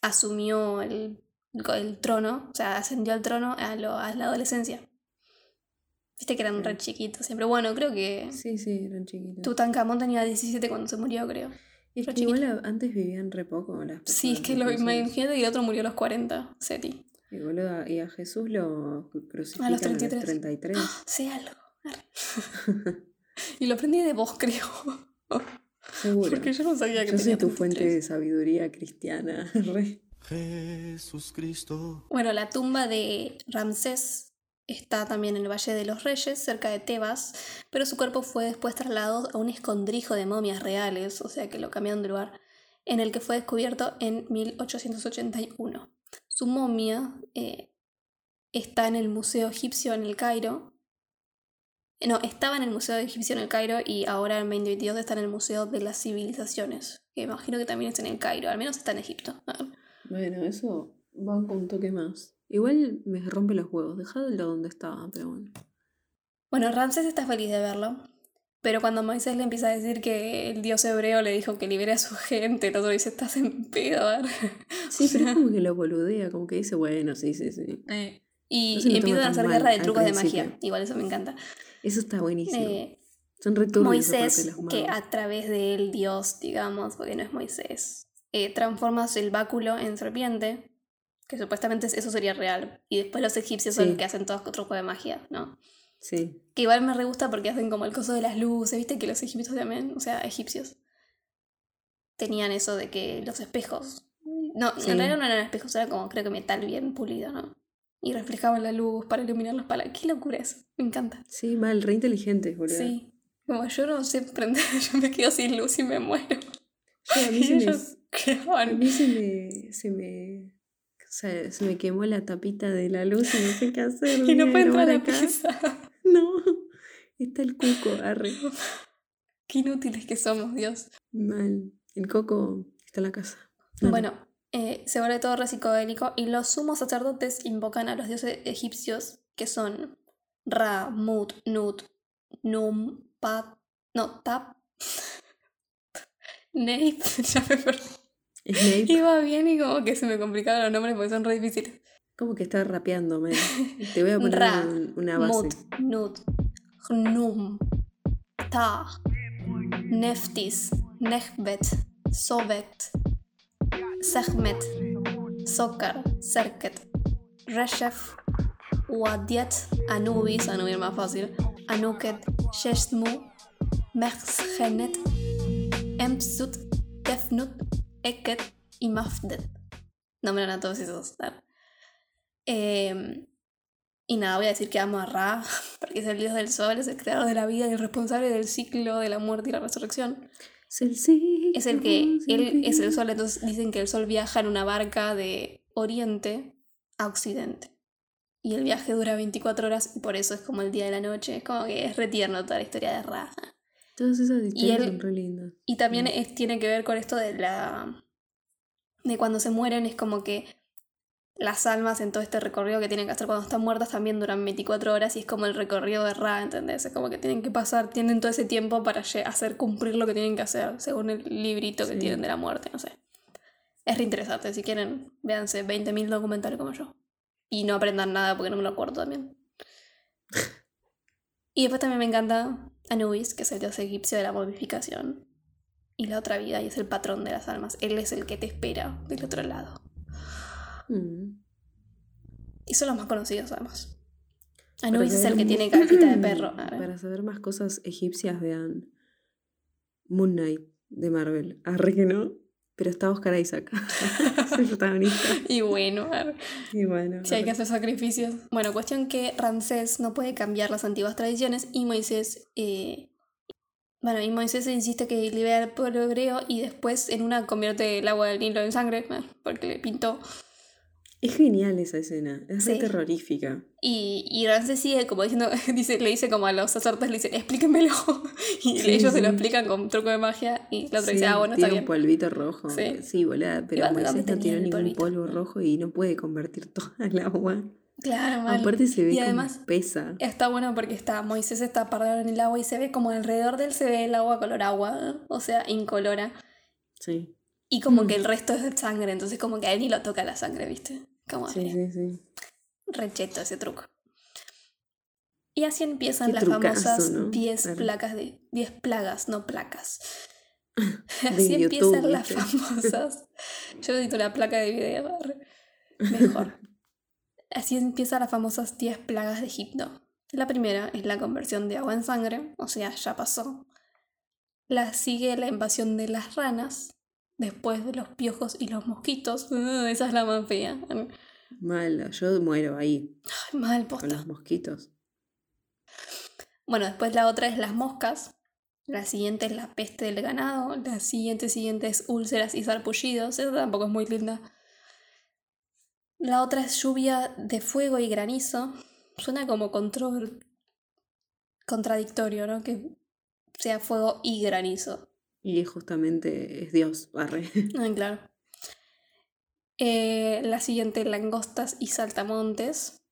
asumió el, el trono, o sea, ascendió al trono a, lo- a la adolescencia. Viste que eran re Claro. chiquitos siempre. Bueno, creo que Sí, sí, eran chiquitos. Tutankamón tenía 17 cuando se murió, creo. Y es re que igual antes vivían re poco las Sí, es personas que lo imagínate que el otro murió a los 40, Seti. Y, y a Jesús lo cru- crucifican a los 33. 33. Sé algo. Y lo aprendí de vos, creo. Seguro. Porque yo no sabía que Yo tenía soy tu fuente 33. de sabiduría cristiana. re. Jesús Cristo. Bueno, la tumba de Ramsés está también en el Valle de los Reyes, cerca de Tebas, pero su cuerpo fue después trasladado a un escondrijo de momias reales, o sea que lo cambiaron de lugar, en el que fue descubierto en 1881. Su momia eh, está en el Museo Egipcio en el Cairo. No, estaba en el Museo Egipcio en el Cairo y ahora en 2022 está en el Museo de las Civilizaciones, que imagino que también está en el Cairo, al menos está en Egipto. Bueno, eso va con un toque más. Igual me rompe los huevos. Dejadlo donde estaba, pero bueno. Bueno, Ramsés está feliz de verlo. Pero cuando Moisés le empieza a decir que el dios hebreo le dijo que libere a su gente, el otro dice, estás en pedo. a ver". Sí, pero es como que lo boludea, como que dice, bueno, sí, sí, sí. Y, No lo y empiezan toma a hacer guerra de trucos de magia. Igual eso me encanta. Eso está buenísimo. Eh, Son Moisés, que a través del dios, digamos, porque no es Moisés, eh, transformas el báculo en serpiente, que supuestamente eso sería real. Y después los egipcios son los que hacen todos trucos de magia, ¿no? Sí. Que igual me re gusta porque hacen como el coso de las luces, viste que los egipcios también, o sea, egipcios, tenían eso de que los espejos. No, Sí. en realidad no eran espejos, era como creo que metal bien pulido, ¿no? Y reflejaban la luz para iluminar los palas. Qué locura eso, me encanta. Sí, mal, re inteligentes, boludo. Sí. Como yo no sé prender, yo me quedo sin luz y me muero. Yo, a mí Y se me, ellos, ¿qué a mí se me, se me, o sea, se me quemó la tapita de la luz y no sé qué hacer. Y no voy puede entrar a la acá. No, está el cuco, arre. Qué inútiles que somos, Dios. Mal. El coco está en la casa. Dale. Bueno, eh, se vuelve todo re psicodélico y los sumos sacerdotes invocan a los dioses egipcios que son Ra, Mut, Nut, Num, Pat, no, Tap, Neip, ya me perdí. Snape, Iba bien y como que se me complicaron los nombres porque son re difíciles. Como que está rapeando, man. Te voy a poner Ra, un- una base. Mut, Nut, Hnum, Ta, Neftis, Nechbet, Sobet, Sehmet, Sokar, Serket, Reshef, Wadiet, Anubis, Anubis más fácil, Anuket, Sheshmu, Mechgenet, Empsut, Tefnut, Eket y Mafdet. Nombran a todos esos. ¿no? Eh, y nada, voy a decir que amo a Ra, porque es el dios del sol, es el creador de la vida y el responsable del ciclo de la muerte y la resurrección. Es el sí. Es el que, él es el sol, entonces dicen que el sol viaja en una barca de oriente a occidente. Y el viaje dura 24 horas y por eso es como el día de la noche. Es como que es retierno toda la historia de Ra. Todas esas historias son re lindas. Y también es- tiene que ver con esto de la. de cuando se mueren, es como que las almas en todo este recorrido que tienen que hacer cuando están muertas también duran 24 horas y es como el recorrido de Ra, ¿entendés? Es como que tienen que pasar, tienen todo ese tiempo para hacer cumplir lo que tienen que hacer, según el librito que Sí. tienen de la muerte, no sé. Es re interesante, si quieren, véanse 20.000 documentales como yo. Y no aprendan nada porque no me lo acuerdo también. Y después también me encanta Anubis, que es el dios egipcio de la momificación y la otra vida y es el patrón de las almas. Él es el que te espera del otro lado. Mm. Y son los más conocidos además. Anubis es el que tiene cabecita de perro. Para saber más cosas egipcias, vean Moon Knight de Marvel. Arre que no. Pero está Oscar Isaac. el protagonista. Y bueno. Y bueno. si hay que hacer sacrificios. Bueno, cuestión que Ramsés no puede cambiar las antiguas tradiciones y Moisés... eh, bueno, y Moisés insiste que libera al pueblo hebreo y después en una convierte el agua del Nilo en sangre, eh, porque le pintó. Es genial esa escena. Es Sí. terrorífica. Y, y Ramsés sigue como diciendo, dice, le dice como a los sacerdotes, le dice, explíquenmelo. Y Sí, ellos se lo explican con truco de magia y la otra dice, ah, bueno, está tiene bien. un polvito rojo. Sí. Sí, volada. Pero Igual, ¿de Moisés no tiene ningún polvo rojo y no puede convertir toda el agua. Claro, mal. Aparte se ve Y como espesa. está bueno porque está Moisés está parado en el agua y se ve como alrededor de él se ve el agua color agua, o sea, incolora. Sí. Y como Mm. que el resto es de sangre, entonces como que a él ni lo toca la sangre, ¿viste? Como Sí, sí, sí. recheto ese truco. Y así empiezan Qué las trucazo, famosas ¿no? 10 Claro. placas de 10 plagas, no placas. Así YouTube, empiezan las famosas. Yo necesito la placa de video, mejor. Así empiezan las famosas 10 plagas de Egipto. La primera es la conversión de agua en sangre, o sea, ya pasó. La sigue la invasión de las ranas, después de los piojos y los mosquitos. Esa es la más fea. Ay, Mala. Yo muero ahí mal con posta. los mosquitos. Bueno, después la otra es las moscas. La siguiente es la peste del ganado. La siguiente, siguiente es úlceras y sarpullidos. Esa tampoco es muy linda. La otra es lluvia de fuego y granizo. Suena como contro- contradictorio, ¿no? Que sea fuego y granizo. Y justamente es Dios. Arre. Ah, claro. Eh, la siguiente, langostas y saltamontes.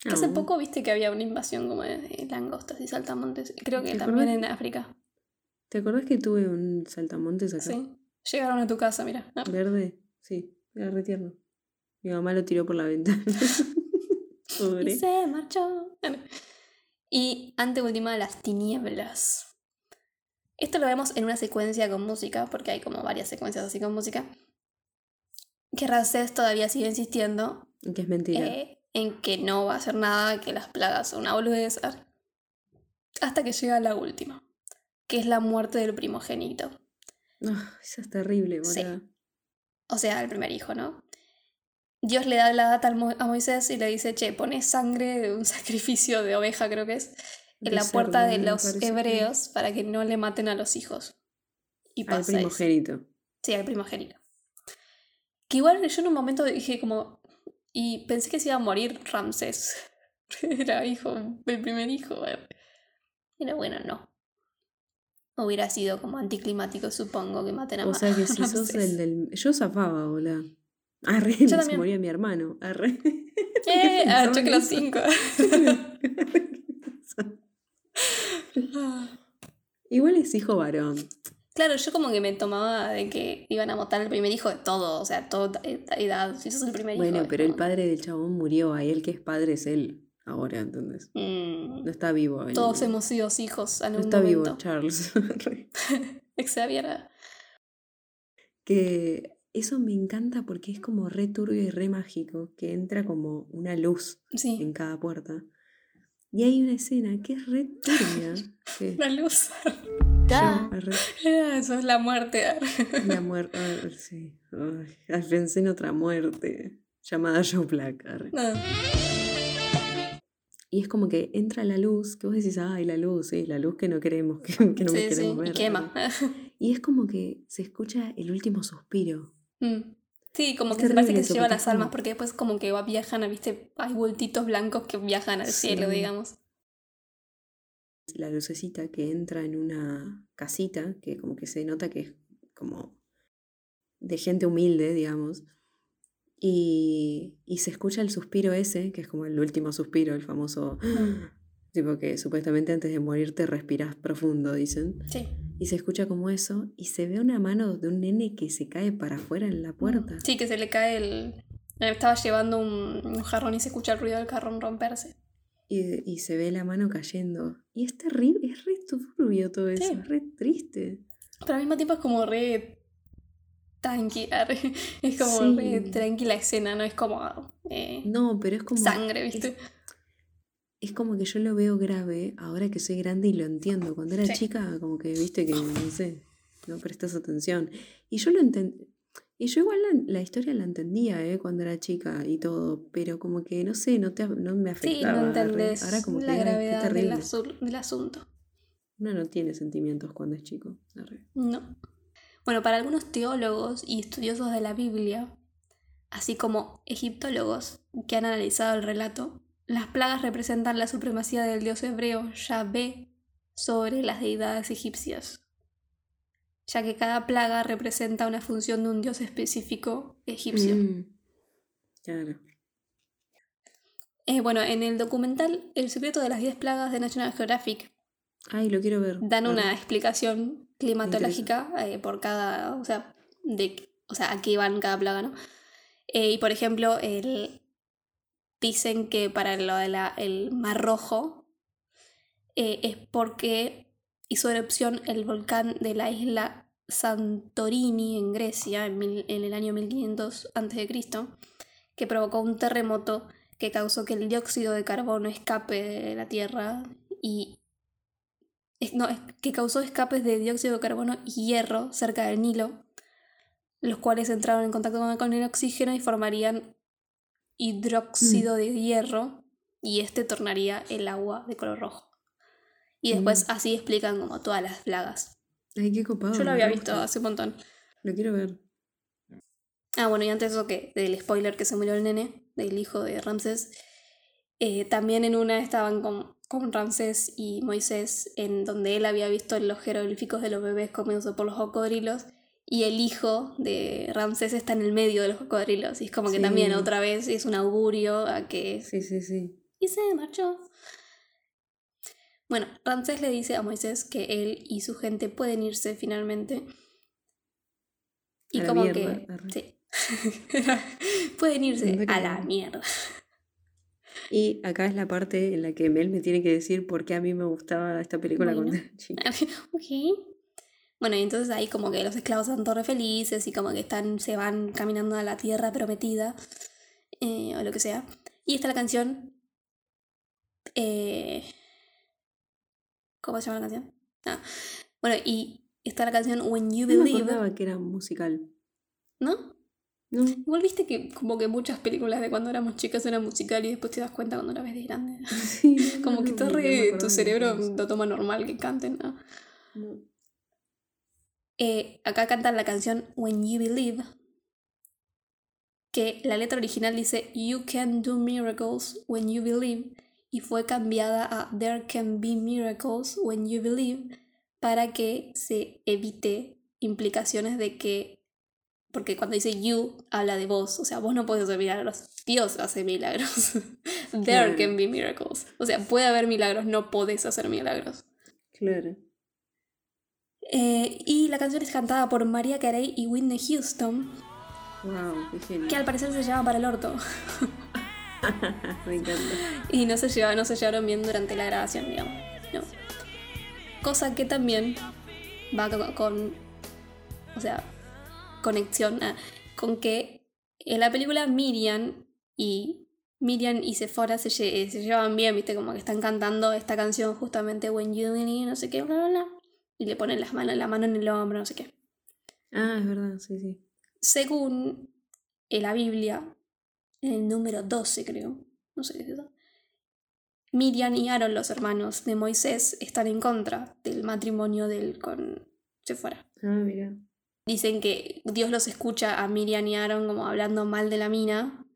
Que Hace Ah. poco viste que había una invasión como de de langostas y saltamontes. Creo que ¿Te también acordás? en África. ¿Te acordás que tuve un saltamontes acá? Sí. Llegaron a tu casa, mira. Ah, Verde. Sí. Era re tierno. Mi mamá lo tiró por la ventana. Y Pobre. se marchó. Y anteúltima, las tinieblas. Esto lo vemos en una secuencia con música, porque hay como varias secuencias así con música. Que Ramsés todavía sigue insistiendo Que es mentira. eh, en que no va a hacer nada, que las plagas son una boludez. Hasta que llega la última, que es la muerte del primogénito. Ah, esa es terrible, Sí. boluda. O sea, el primer hijo, ¿no? Dios le da la data a Moisés y le dice, che, pone sangre de un sacrificio de oveja, creo que es, en la puerta de los hebreos para que no le maten a los hijos. Y Al pasa eso. primogénito. Sí, al primogénito. Que igual yo en un momento dije como... Y pensé que se iba a morir Ramsés. Era hijo, el primer hijo. Pero bueno, no. Hubiera sido como anticlimático, supongo, que maten a O sea que si sos el del. Yo zafaba, boluda. Arre, Yo se moría mi hermano. Arre. ¡Eh! pensaba Ah, choque los cinco. Igual es hijo varón. Claro, yo como que me tomaba de que iban a matar al primer hijo de todo, o sea, toda edad. Si sos el primer Bueno, hijo. pero el padre del chabón murió. Ahí el que es padre es él. Ahora, entonces. Mm, No está vivo. el- todos hemos sido hijos No está vivo. Charles. Xavier. que eso me encanta porque es como re turbio y re mágico. Que entra como una luz Sí, en cada puerta. Y hay una escena que es re turbia. la luz. yo, arre, Eso es la muerte. la muerte. sí. Ay, ay, pensé en otra muerte. Llamada Joe Black. No. Y es como que entra la luz, que vos decís, ay, la luz, sí, la luz que no queremos, que, que no sí, sí, queremos ver. y quema. Y es como que se escucha el último suspiro. Mm. Sí, como que se parece que se lleva las almas, porque después como que va, viajan, a, viste, hay bultitos blancos que viajan al cielo, digamos. La lucecita que entra en una casita, que como que se nota que es como de gente humilde, digamos. Y, y se escucha el suspiro ese, que es como el último suspiro, el famoso... Tipo que supuestamente antes de morirte respirás profundo, dicen. Sí. Y se escucha como eso, y se ve una mano de un nene que se cae para afuera en la puerta. Sí, que se le cae el... Estaba llevando un, un jarrón y se escucha el ruido del jarrón romperse. Y, y se ve la mano cayendo. Y es terrible, es re turbio todo eso, Sí. es re triste. Pero al mismo tiempo es como re tranqui, arre. es como re Sí. tranquila escena, no es como eh, No, pero es como. sangre, ¿viste? Es, es como que yo lo veo grave ahora que soy grande y lo entiendo. Cuando era Sí. chica, como que viste que, no sé. no prestas atención. Y yo lo entendí. Y yo igual la, la historia la entendía, ¿eh? Cuando era chica y todo, pero como que, no sé, no, te, no me Sí, afectaba. no re. entendés Ahora como que, la ay, gravedad del, terrible. asu- del asunto. Uno no tiene sentimientos cuando es chico. Arre. No. Bueno, para algunos teólogos y estudiosos de la Biblia, así como egiptólogos que han analizado el relato, las plagas representan la supremacía del dios hebreo Yahvé sobre las deidades egipcias, ya que cada plaga representa una función de un dios específico egipcio. Mm. Claro. Eh, bueno, en el documental El secreto de las 10 plagas de National Geographic Ay, lo quiero ver. dan una explicación climatológica eh, por cada, o sea, de, o sea, a qué van cada plaga, ¿no? Eh, y por ejemplo, el, dicen que para lo de la- el Mar Rojo eh, es porque hizo erupción el volcán de la isla Santorini en Grecia en, mil- en el año 1500 a.C., que provocó un terremoto que causó que el dióxido de carbono escape de la Tierra y no, que causó escapes de dióxido de carbono y hierro cerca del Nilo, los cuales entraron en contacto con, con el oxígeno y formarían hidróxido de hierro y este tornaría el agua de color rojo. Y después Mm. así explican como todas las plagas. Ay, qué copado. Yo lo había visto hace un montón. Lo quiero ver. Ah, bueno, y antes de eso que del spoiler que se murió el nene, del hijo de Ramsés, eh, también en una estaban con, con Ramsés y Moisés, en donde él había visto los jeroglíficos de los bebés comiéndose por los cocodrilos, y el hijo de Ramsés está en el medio de los cocodrilos, y es como que Sí. también otra vez es un augurio a que... Sí, sí, sí. Y se marchó. Bueno, Ramsés le dice a Moisés que él y su gente pueden irse finalmente. Y A la como mierda, que... arre. Sí. pueden irse a la mierda. Y acá es la parte en la que Mel me tiene que decir por qué a mí me gustaba esta película Bueno. era chica. ok. Bueno, y entonces ahí como que los esclavos están todos re felices y como que están, se van caminando a la tierra prometida eh, o lo que sea. Y está la canción... eh, ¿Cómo se llama la canción? Ah, bueno, y está la canción When You No me Believe, que era musical. ¿no? No. Igual viste que como que muchas películas de cuando éramos chicas eran musical y después te das cuenta cuando la ves de grande. Sí, Como no, que no, está re, tu cerebro lo toma normal que canten, ¿no? Eh, acá cantan la canción When You Believe, que la letra original dice You can do miracles when you believe, y fue cambiada a There can be miracles when you believe, para que se evite implicaciones de que, porque cuando dice you, habla de vos, o sea, vos no podés hacer milagros, Dios hace milagros. There Claro. can be miracles, o sea, puede haber milagros, no podés hacer milagros. Claro. Eh, y la canción es cantada por María Carey y Whitney Houston, Wow, qué genial. que al parecer se llevaban para el orto. me encanta. Y no se, lleva, no se llevaron bien durante la grabación, digamos. No. Cosa que también va co- con. O sea, conexión a- con que en la película Miriam y. Miriam y Sephora se, lle- se llevan bien, viste, como que están cantando esta canción justamente When You Believe, no sé qué, bla, bla, bla. Y le ponen las manos, la mano en el hombro, no sé qué. Ah, es verdad, sí, sí. Según en la Biblia, en el número 12 creo, no sé qué es eso, Miriam y Aaron, los hermanos de Moisés, están en contra del matrimonio de él con Sephora. Ah, mira. Dicen que Dios los escucha a Miriam y Aaron como hablando mal de la mina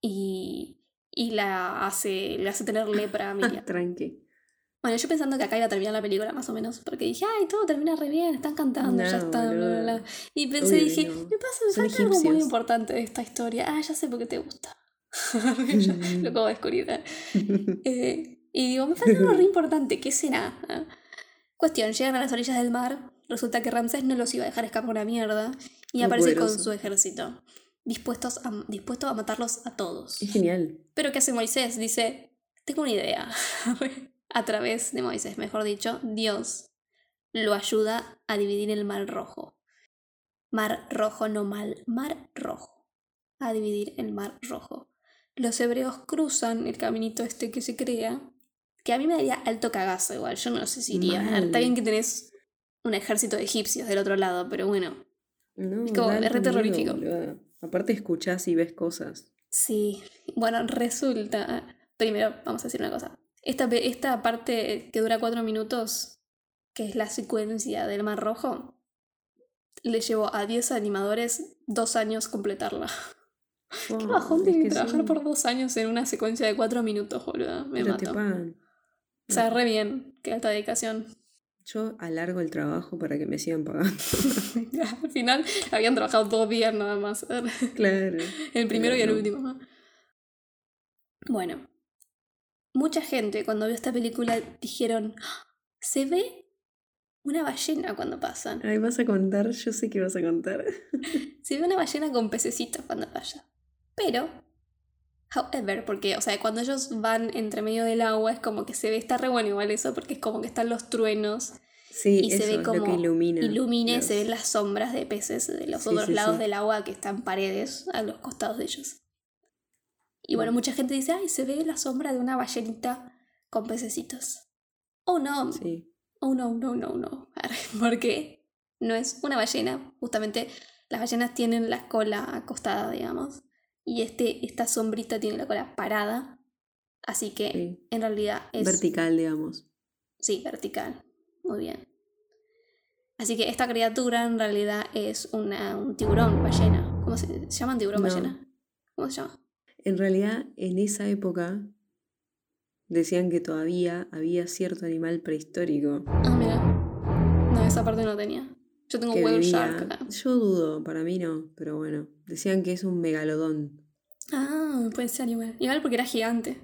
y, y la hace, le hace tener lepra a Miriam. Tranqui. Bueno, yo pensando que acá iba a terminar la película más o menos, porque dije, ay, todo termina re bien, están cantando, ya está, bla, bla, bla. Y pensé, dije, no. me pasa, me falta algo muy importante de esta historia. Ah, ya sé por qué te gusta. Lo acabo de descubrir. ¿eh? Eh, y digo, me falta algo re importante, ¿qué será? Ah. Cuestión, llegan a las orillas del mar, resulta que Ramsés no los iba a dejar escapar una mierda, y Muy aparece con su ejército, dispuestos a, dispuesto a matarlos a todos. Es genial. Pero ¿qué hace Moisés? Dice, tengo una idea. a través de Moisés, mejor dicho, Dios lo ayuda a dividir el mar rojo. Mar rojo, no mal, mar rojo. A dividir el mar rojo. Los hebreos cruzan el caminito este que se crea, que a mí me daría alto cagazo igual, yo no sé si iría. Mal. Está bien que tenés un ejército de egipcios del otro lado, pero bueno. No, Es como- es re miedo, terrorífico. Aparte escuchás y ves cosas. Sí, bueno, resulta. Primero, vamos a decir una cosa. Esta, esta parte que dura cuatro minutos, que es la secuencia del Mar Rojo, le llevó a 10 animadores dos años completarla. Qué bajón es tienen que trabajar sí, por dos años en una secuencia de cuatro minutos, boludo. Me pero mato. O sea, re bien. Qué alta dedicación. Yo alargo el trabajo para que me sigan pagando. Al final habían trabajado dos días nada más. claro. El primero y el último. ¿no? Bueno, mucha gente cuando vio esta película dijeron, "Ah, se ve una ballena cuando pasan. Ay, vas a contar, yo sé que vas a contar. Se ve una ballena con pececitos cuando vaya. Pero, however, porque, o sea, cuando ellos van entre medio del agua es como que se ve, está re bueno igual eso, porque es como que están los truenos Sí, y se eso, ve como ilumina. ilumina y los- se ven las sombras de peces de los Sí, otros sí, lados del agua que están paredes a los costados de ellos. Y bueno, Mm. mucha gente dice, ay, se ve la sombra de una ballenita con pececitos. Oh no, Sí. oh no, no, no, no. Porque no es una ballena. Justamente las ballenas tienen la cola acostada, digamos. Y este, esta sombrita tiene la cola parada. Así que Sí. en realidad es... Vertical, digamos. Sí, vertical. Muy bien. Así que esta criatura en realidad es una, un tiburón ballena. ¿Cómo se, se llaman tiburón No. ballena? ¿Cómo se llama? En realidad, en esa época decían que todavía había cierto animal prehistórico Ah, mira. No, esa parte no tenía. Yo tengo que whale vivía. shark acá. Yo dudo, para mí no, pero bueno. Decían que es un megalodón. Ah, puede ser igual. Igual porque era gigante.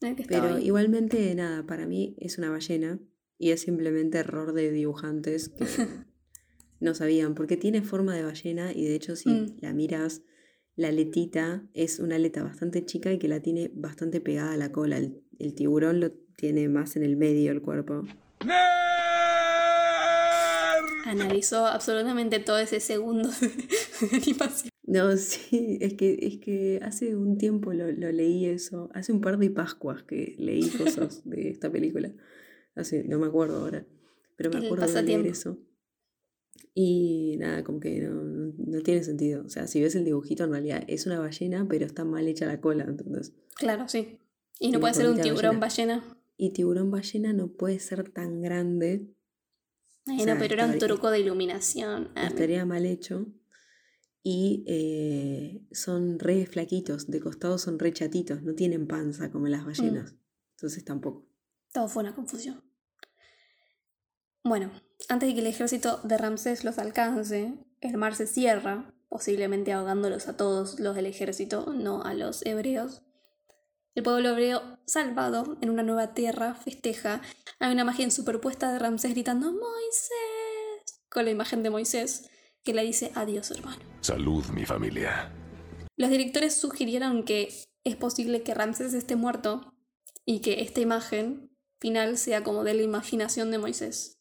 Que Pero ahí. igualmente, nada, para mí es una ballena y es simplemente error de dibujantes que no sabían, porque tiene forma de ballena y de hecho si Mm. la miras, la aletita es una aleta bastante chica y que la tiene bastante pegada a la cola. El, el tiburón lo tiene más en el medio del cuerpo. Analizó absolutamente todo ese segundo de animación. No, sí, es que, es que hace un tiempo lo, lo leí eso, hace un par de Pascuas que leí cosas de esta película. Hace, no me acuerdo ahora, pero me acuerdo de leer eso. Y nada, como que no, no, tiene sentido. O sea, si ves el dibujito, en realidad es una ballena, pero está mal hecha la cola, entonces. Claro, sí. Y no puede ser un tiburón ballena. Y tiburón ballena no puede ser tan grande, Ay, sea, no, pero era un truco de iluminación. Estaría mal hecho. Y eh, son re flaquitos, de costado son re chatitos, no tienen panza como las ballenas. Entonces tampoco. Todo fue una confusión. Bueno, antes de que el ejército de Ramsés los alcance, el mar se cierra, posiblemente ahogándolos a todos los del ejército, no a los hebreos. El pueblo hebreo, salvado en una nueva tierra, festeja. Hay una imagen superpuesta de Ramsés gritando ¡Moisés! con la imagen de Moisés que le dice adiós hermano. Salud, mi familia. Los directores sugirieron que es posible que Ramsés esté muerto y que esta imagen final sea como de la imaginación de Moisés.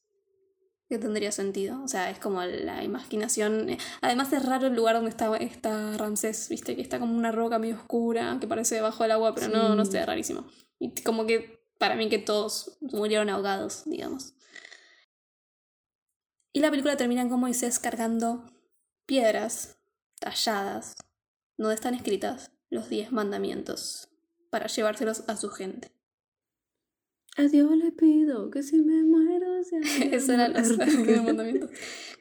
Que tendría sentido. O sea, es como la imaginación. Además es raro el lugar donde está, está Ramsés, viste, que está como una roca medio oscura, que parece debajo del agua, pero no, no sé, rarísimo. Y como que para mí que todos murieron ahogados, digamos. Y la película termina con Moisés cargando piedras talladas, donde están escritas los diez mandamientos, para llevárselos a su gente. A Dios le pido que si me muero sea eran los mandamientos.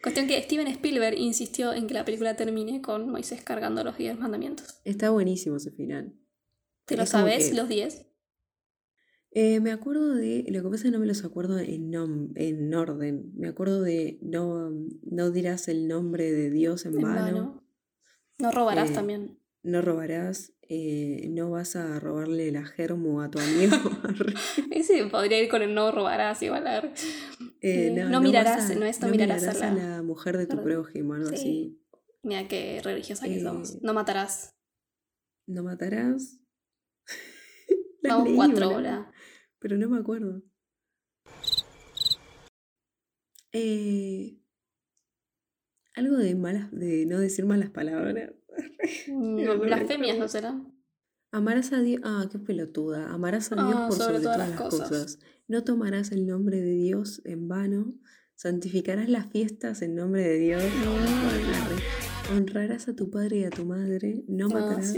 Cuestión que Steven Spielberg insistió en que la película termine con Moisés cargando los diez mandamientos. Está buenísimo ese final. ¿Te lo sabes, que- los diez? Eh, me acuerdo de. Lo que pasa es que no me los acuerdo en, nom- en orden. Me acuerdo de no, no dirás el nombre de Dios en, En vano. vano. No robarás Eh, también. No robarás. eh, no vas a robarle la germo a tu amigo. Ese podría ir con el no robarás igual. a. Eh, Eh, no, no vas mirarás, a- no es no mirarás a a la- la mujer de tu prójimo, algo Sí. así. Mira qué religiosa que Eh, somos. No matarás. No matarás. Vamos cuatro horas. Pero no me acuerdo. Eh, algo de malas, de no decir malas palabras. No, de blasfemias no serán. Amarás a Dios. Ah, qué pelotuda. Amarás a Dios Ah, por sobre sobre todas todas las cosas. cosas. No tomarás el nombre de Dios en vano. Santificarás las fiestas en nombre de Dios. Honrarás a tu padre y a tu madre. No No, matarás.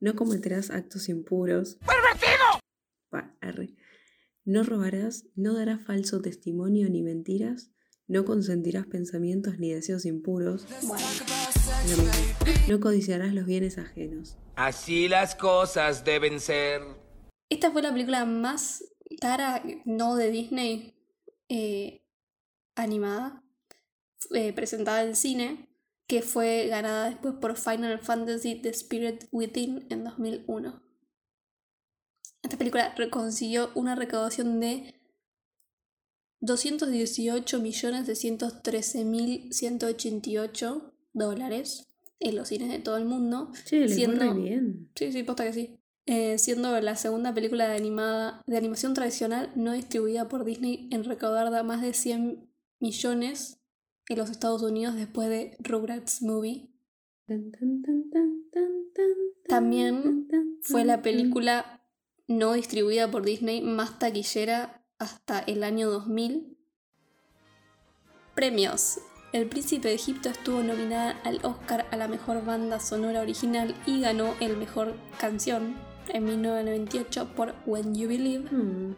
No cometerás actos impuros. Arre. No robarás, no darás falso testimonio ni mentiras, no consentirás pensamientos ni deseos impuros, Bueno, lo mismo. no codiciarás los bienes ajenos. Así las cosas deben ser. esta fue la película más cara, no de Disney, eh, animada, eh, presentada en cine, que fue ganada después por Final Fantasy The Spirit Within en 2001. Esta película consiguió una recaudación de 218.613.188 dólares en los cines de todo el mundo. Le siendo- fue re bien. Sí, sí, posta que sí. Eh, siendo la segunda película de, animada, de animación tradicional no distribuida por Disney en recaudar da más de 100 millones en los Estados Unidos después de Rugrats Movie. También Fue la película no distribuida por Disney más taquillera hasta el año 2000. Premios. El Príncipe de Egipto estuvo nominada al Oscar a la mejor banda sonora original y ganó el mejor canción en 1998 por When You Believe. Mm,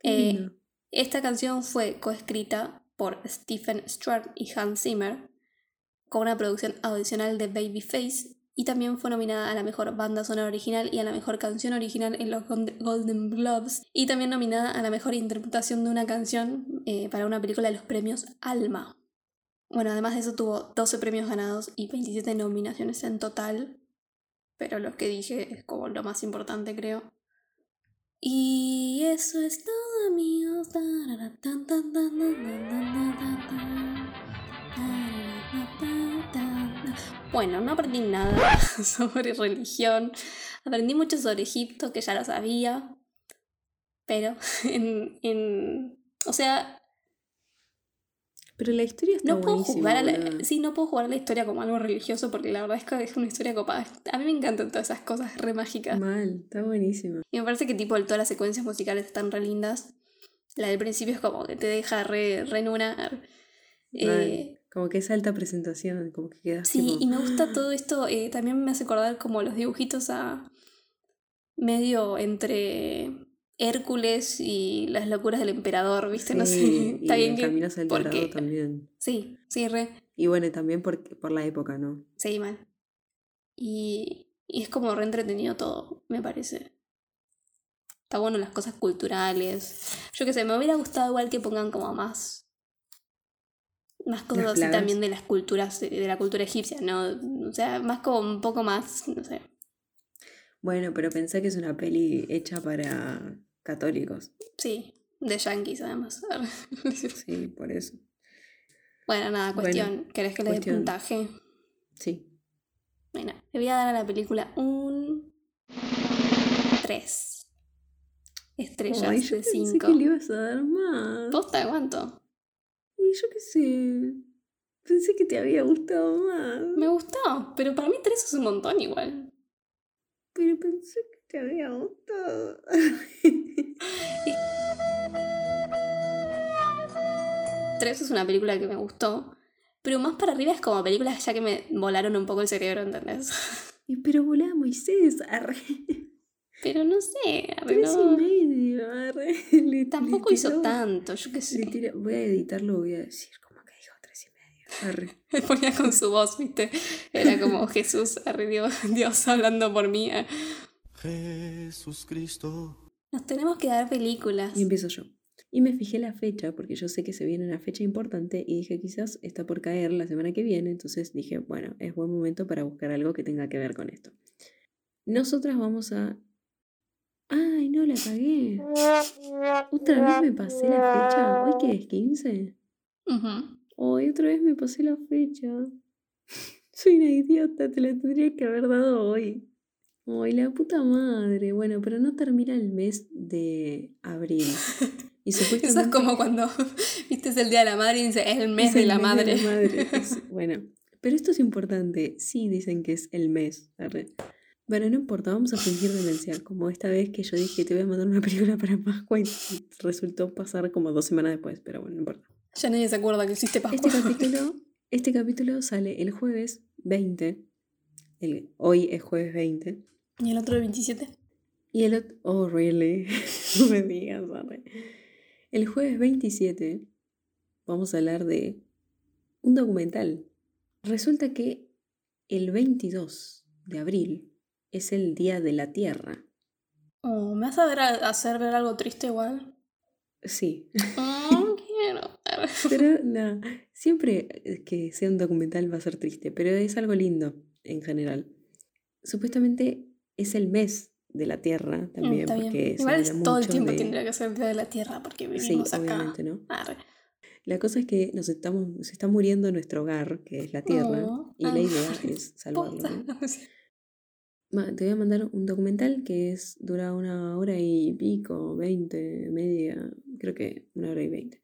qué Eh. Esta canción fue coescrita por Stephen Stewart y Hans Zimmer, con una producción adicional de Babyface, y también fue nominada a la mejor banda sonora original y a la mejor canción original en los Gol- Golden Globes, y también nominada a la mejor interpretación de una canción eh, para una película de los premios Alma. Bueno, además de eso tuvo 12 premios ganados y 27 nominaciones en total, pero los que dije es como lo más importante creo. Y eso es todo amigos. Bueno, no aprendí nada sobre religión. Aprendí mucho sobre Egipto, que ya lo sabía. Pero en, en... O sea, pero la historia está no puedo jugar a la, sí, no puedo jugar a la historia como algo religioso porque la verdad es que es una historia copada. A mí me encantan todas esas cosas re mágicas. Mal, está buenísima. Y me parece que tipo todas las secuencias musicales están re lindas. La del principio es como que te deja re, re en una. Eh. Como que es alta presentación, como que quedas sí, y me gusta todo esto. eh, también me hace acordar como los dibujitos a medio entre Hércules y las locuras del emperador, ¿viste? no sé. Está y bien en que. Caminos al porque- también. Sí, sí, re. Y bueno, también por, por la época, ¿no? Sí, mal. Y, y es como re entretenido todo, me parece. Está bueno las cosas culturales. Yo qué sé, me hubiera gustado igual que pongan como más. Más cosas así también de las culturas, de la cultura egipcia, ¿no? O sea, más como un poco más, no sé. Bueno, pero pensé que es una peli hecha para católicos. Sí, de yankees además. Sí, por eso. bueno, nada, Bueno, cuestión. ¿Querés que le dé puntaje? Sí. Bueno, le voy a dar a la película un 3 estrellas Ay, yo de pensé 5. que le ibas a dar más. ¿Posta cuánto? Y yo qué sé. Pensé que te había gustado más. Me gustó, pero para mí 3 es un montón igual. Pero pensé que te había gustado. 3 es una película que me gustó, pero más para arriba es como películas ya que me volaron un poco el cerebro, ¿entendés? Pero volá Moisés, arre. Pero no sé, arre, Tres no. y medio, arre. Le- tampoco le hizo tanto, yo qué sé. tira- Voy a editarlo, voy a decir como que dijo tres y medio. Arre. Me ponía con su voz, ¿viste? Era como Jesús, arre, Dios, Dios hablando por mí. eh. Jesús Cristo. Nos tenemos que dar películas. Y empiezo yo. Y me fijé la fecha, porque yo sé que se viene una fecha importante, y dije, quizás está por caer la semana que viene, entonces dije, bueno, es buen momento para buscar algo que tenga que ver con esto. Nosotras vamos a... Ay, no, la cagué. Otra vez me pasé la fecha. ¿Hoy qué es? ¿15? Ujú. Hoy otra vez me pasé la fecha. Soy una idiota, te la tendría que haber dado hoy. Ay, la puta madre. Bueno, pero no termina el mes de abril. Y Eso supuestamente es como cuando, viste, es el Día de la Madre y dice, es el mes es de el la mes madre. madre. Es- bueno, pero esto es importante. Sí, dicen que es el mes. Bueno, no importa, vamos a fingir demencia. Como esta vez que yo dije te voy a mandar una película para Pascua y resultó pasar como dos semanas después, pero bueno, no importa. Ya nadie se acuerda que existe Pascua. Este capítulo, este capítulo sale el jueves 20. El, hoy es jueves 20. Y el otro el 27. Y el otro... Oh, really. no me digas, arre. El jueves 27 vamos a hablar de un documental. Resulta que el 22 de abril es el Día de la Tierra. Oh, ¿Me vas a ver a- hacer ver algo triste igual? Sí, quiero. pero no, siempre que sea un documental va a ser triste, pero es algo lindo en general. Supuestamente es el mes de la Tierra Mm, también, Está porque Igual es todo el tiempo de- tendría que ser el día de la Tierra porque Sí, vivimos acá. obviamente, ¿no? Arre. La cosa es que nos estamos, se está muriendo nuestro hogar, que es la Tierra, Oh, y la ah. idea es salvarlo. Posta. ¿no? Ma, Te voy a mandar un documental que es dura una hora y pico, veinte, media, creo que una hora y veinte,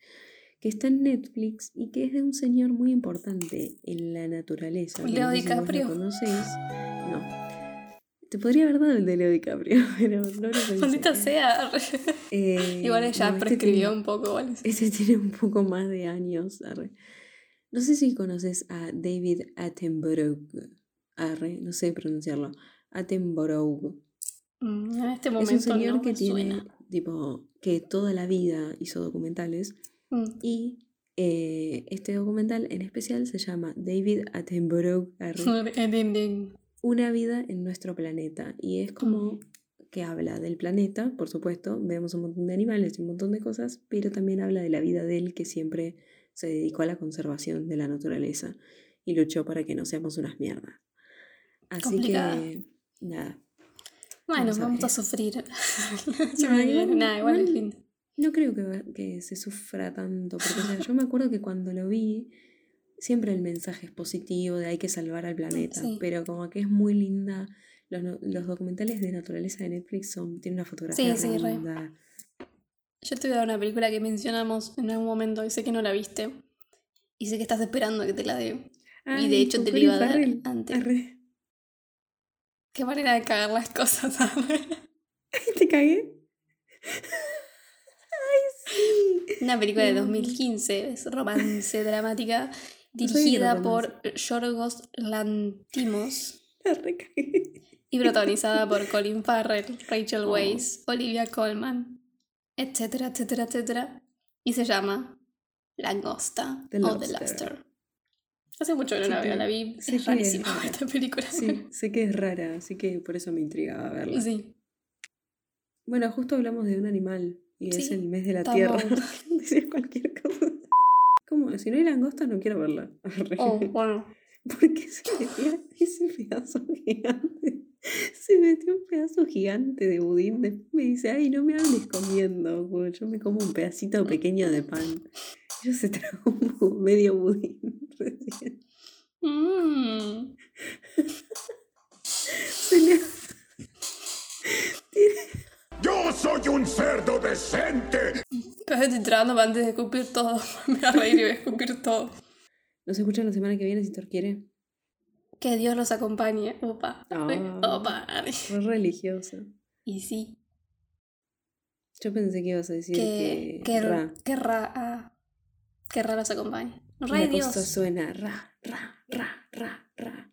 que está en Netflix y que es de un señor muy importante en la naturaleza. Leo no DiCaprio. conocés. No. Te podría haber dado el de Leo DiCaprio, pero no lo pensé. Maldita sea. Eh, Igual ella no, este prescribió tiene- un poco. igual. Este tiene un poco más de años. arre. No sé si conoces a David Attenborough. Arre, no sé pronunciarlo. Attenborough. Mm, En este Es momento un señor no que tiene, suena. tipo, que toda la vida hizo documentales. Mm. Y eh, este documental en especial se llama David Attenborough. una vida en nuestro planeta. Y es como Mm. que habla del planeta, por supuesto, vemos un montón de animales y un montón de cosas, pero también habla de la vida de él que siempre se dedicó a la conservación de la naturaleza y luchó para que no seamos unas mierdas. Así Complicada. que, nada. Bueno, Vamos a vamos a, sufrir. Nada, igual es lindo. No creo que, que se sufra tanto, porque o sea, yo me acuerdo que cuando lo vi, siempre el mensaje es positivo de hay que salvar al planeta, Sí. pero como que es muy linda. Los, los documentales de naturaleza de Netflix son, tienen una fotografía Sí, linda. Yo te voy a dar una película que mencionamos en algún momento y sé que no la viste. Y sé que estás esperando que te la dé. y de hecho te la iba a dar antes. Arre. Qué manera de cagar las cosas. ¿Te cagué? Una película de No. 2015, es romance dramática, dirigida por Yorgos Lantimos y protagonizada por Colin Farrell, Rachel Oh. Weisz, Olivia Colman, etcétera, etcétera, etcétera. Y se llama Langosta The o The Lobster. Hace mucho que no la veo, la vi. Es rarísima esta película. Sí, sé que es rara, así que por eso me intrigaba verla. Sí. Bueno, justo hablamos de un animal y es el mes de la tierra. Decir cualquier cosa. ¿Cómo? Si no hay langosta no quiero verla. Oh, bueno. Porque se metía ese pedazo gigante. Se metió un pedazo gigante de budín. Después me dice, ay, no me hables comiendo. Yo me como un pedacito pequeño de pan. Yo se tragó un medio budín recién. Mm. Se le- ¡Yo soy un cerdo decente! Pero estoy trabando antes de escupir todo. Me voy a reír y voy a escupir todo. Nos escuchan la semana que viene si Thor quiere. Que Dios los acompañe. Opa. Ah. Opa. Fue religiosa. Y sí. Yo pensé que ibas a decir Que, que, que, ra. que ra, ah, que ra los acompañe. Ra y Dios. cosa suena ra, ra, ra, ra, ra.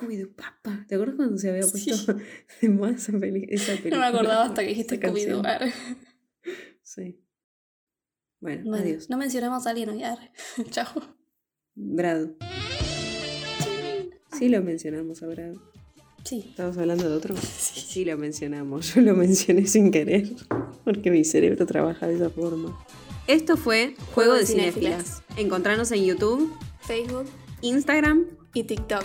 Scooby-Doo, papá. ¿Te acuerdas cuando se había Sí. puesto de moda esa, peli- esa película? No me acordaba hasta que dijiste? Scooby-Doo. arre. Sí. Bueno, Bueno, adiós. no mencionamos a alguien hoy. arre. Chao. Brad. Sí lo mencionamos a Brad. Sí. ¿Estamos hablando de otro? Sí lo mencionamos. Yo lo mencioné sin querer. Porque mi cerebro trabaja de esa forma. Esto fue Juego de Cinéfilas. Encontrarnos en YouTube, Facebook Instagram y TikTok.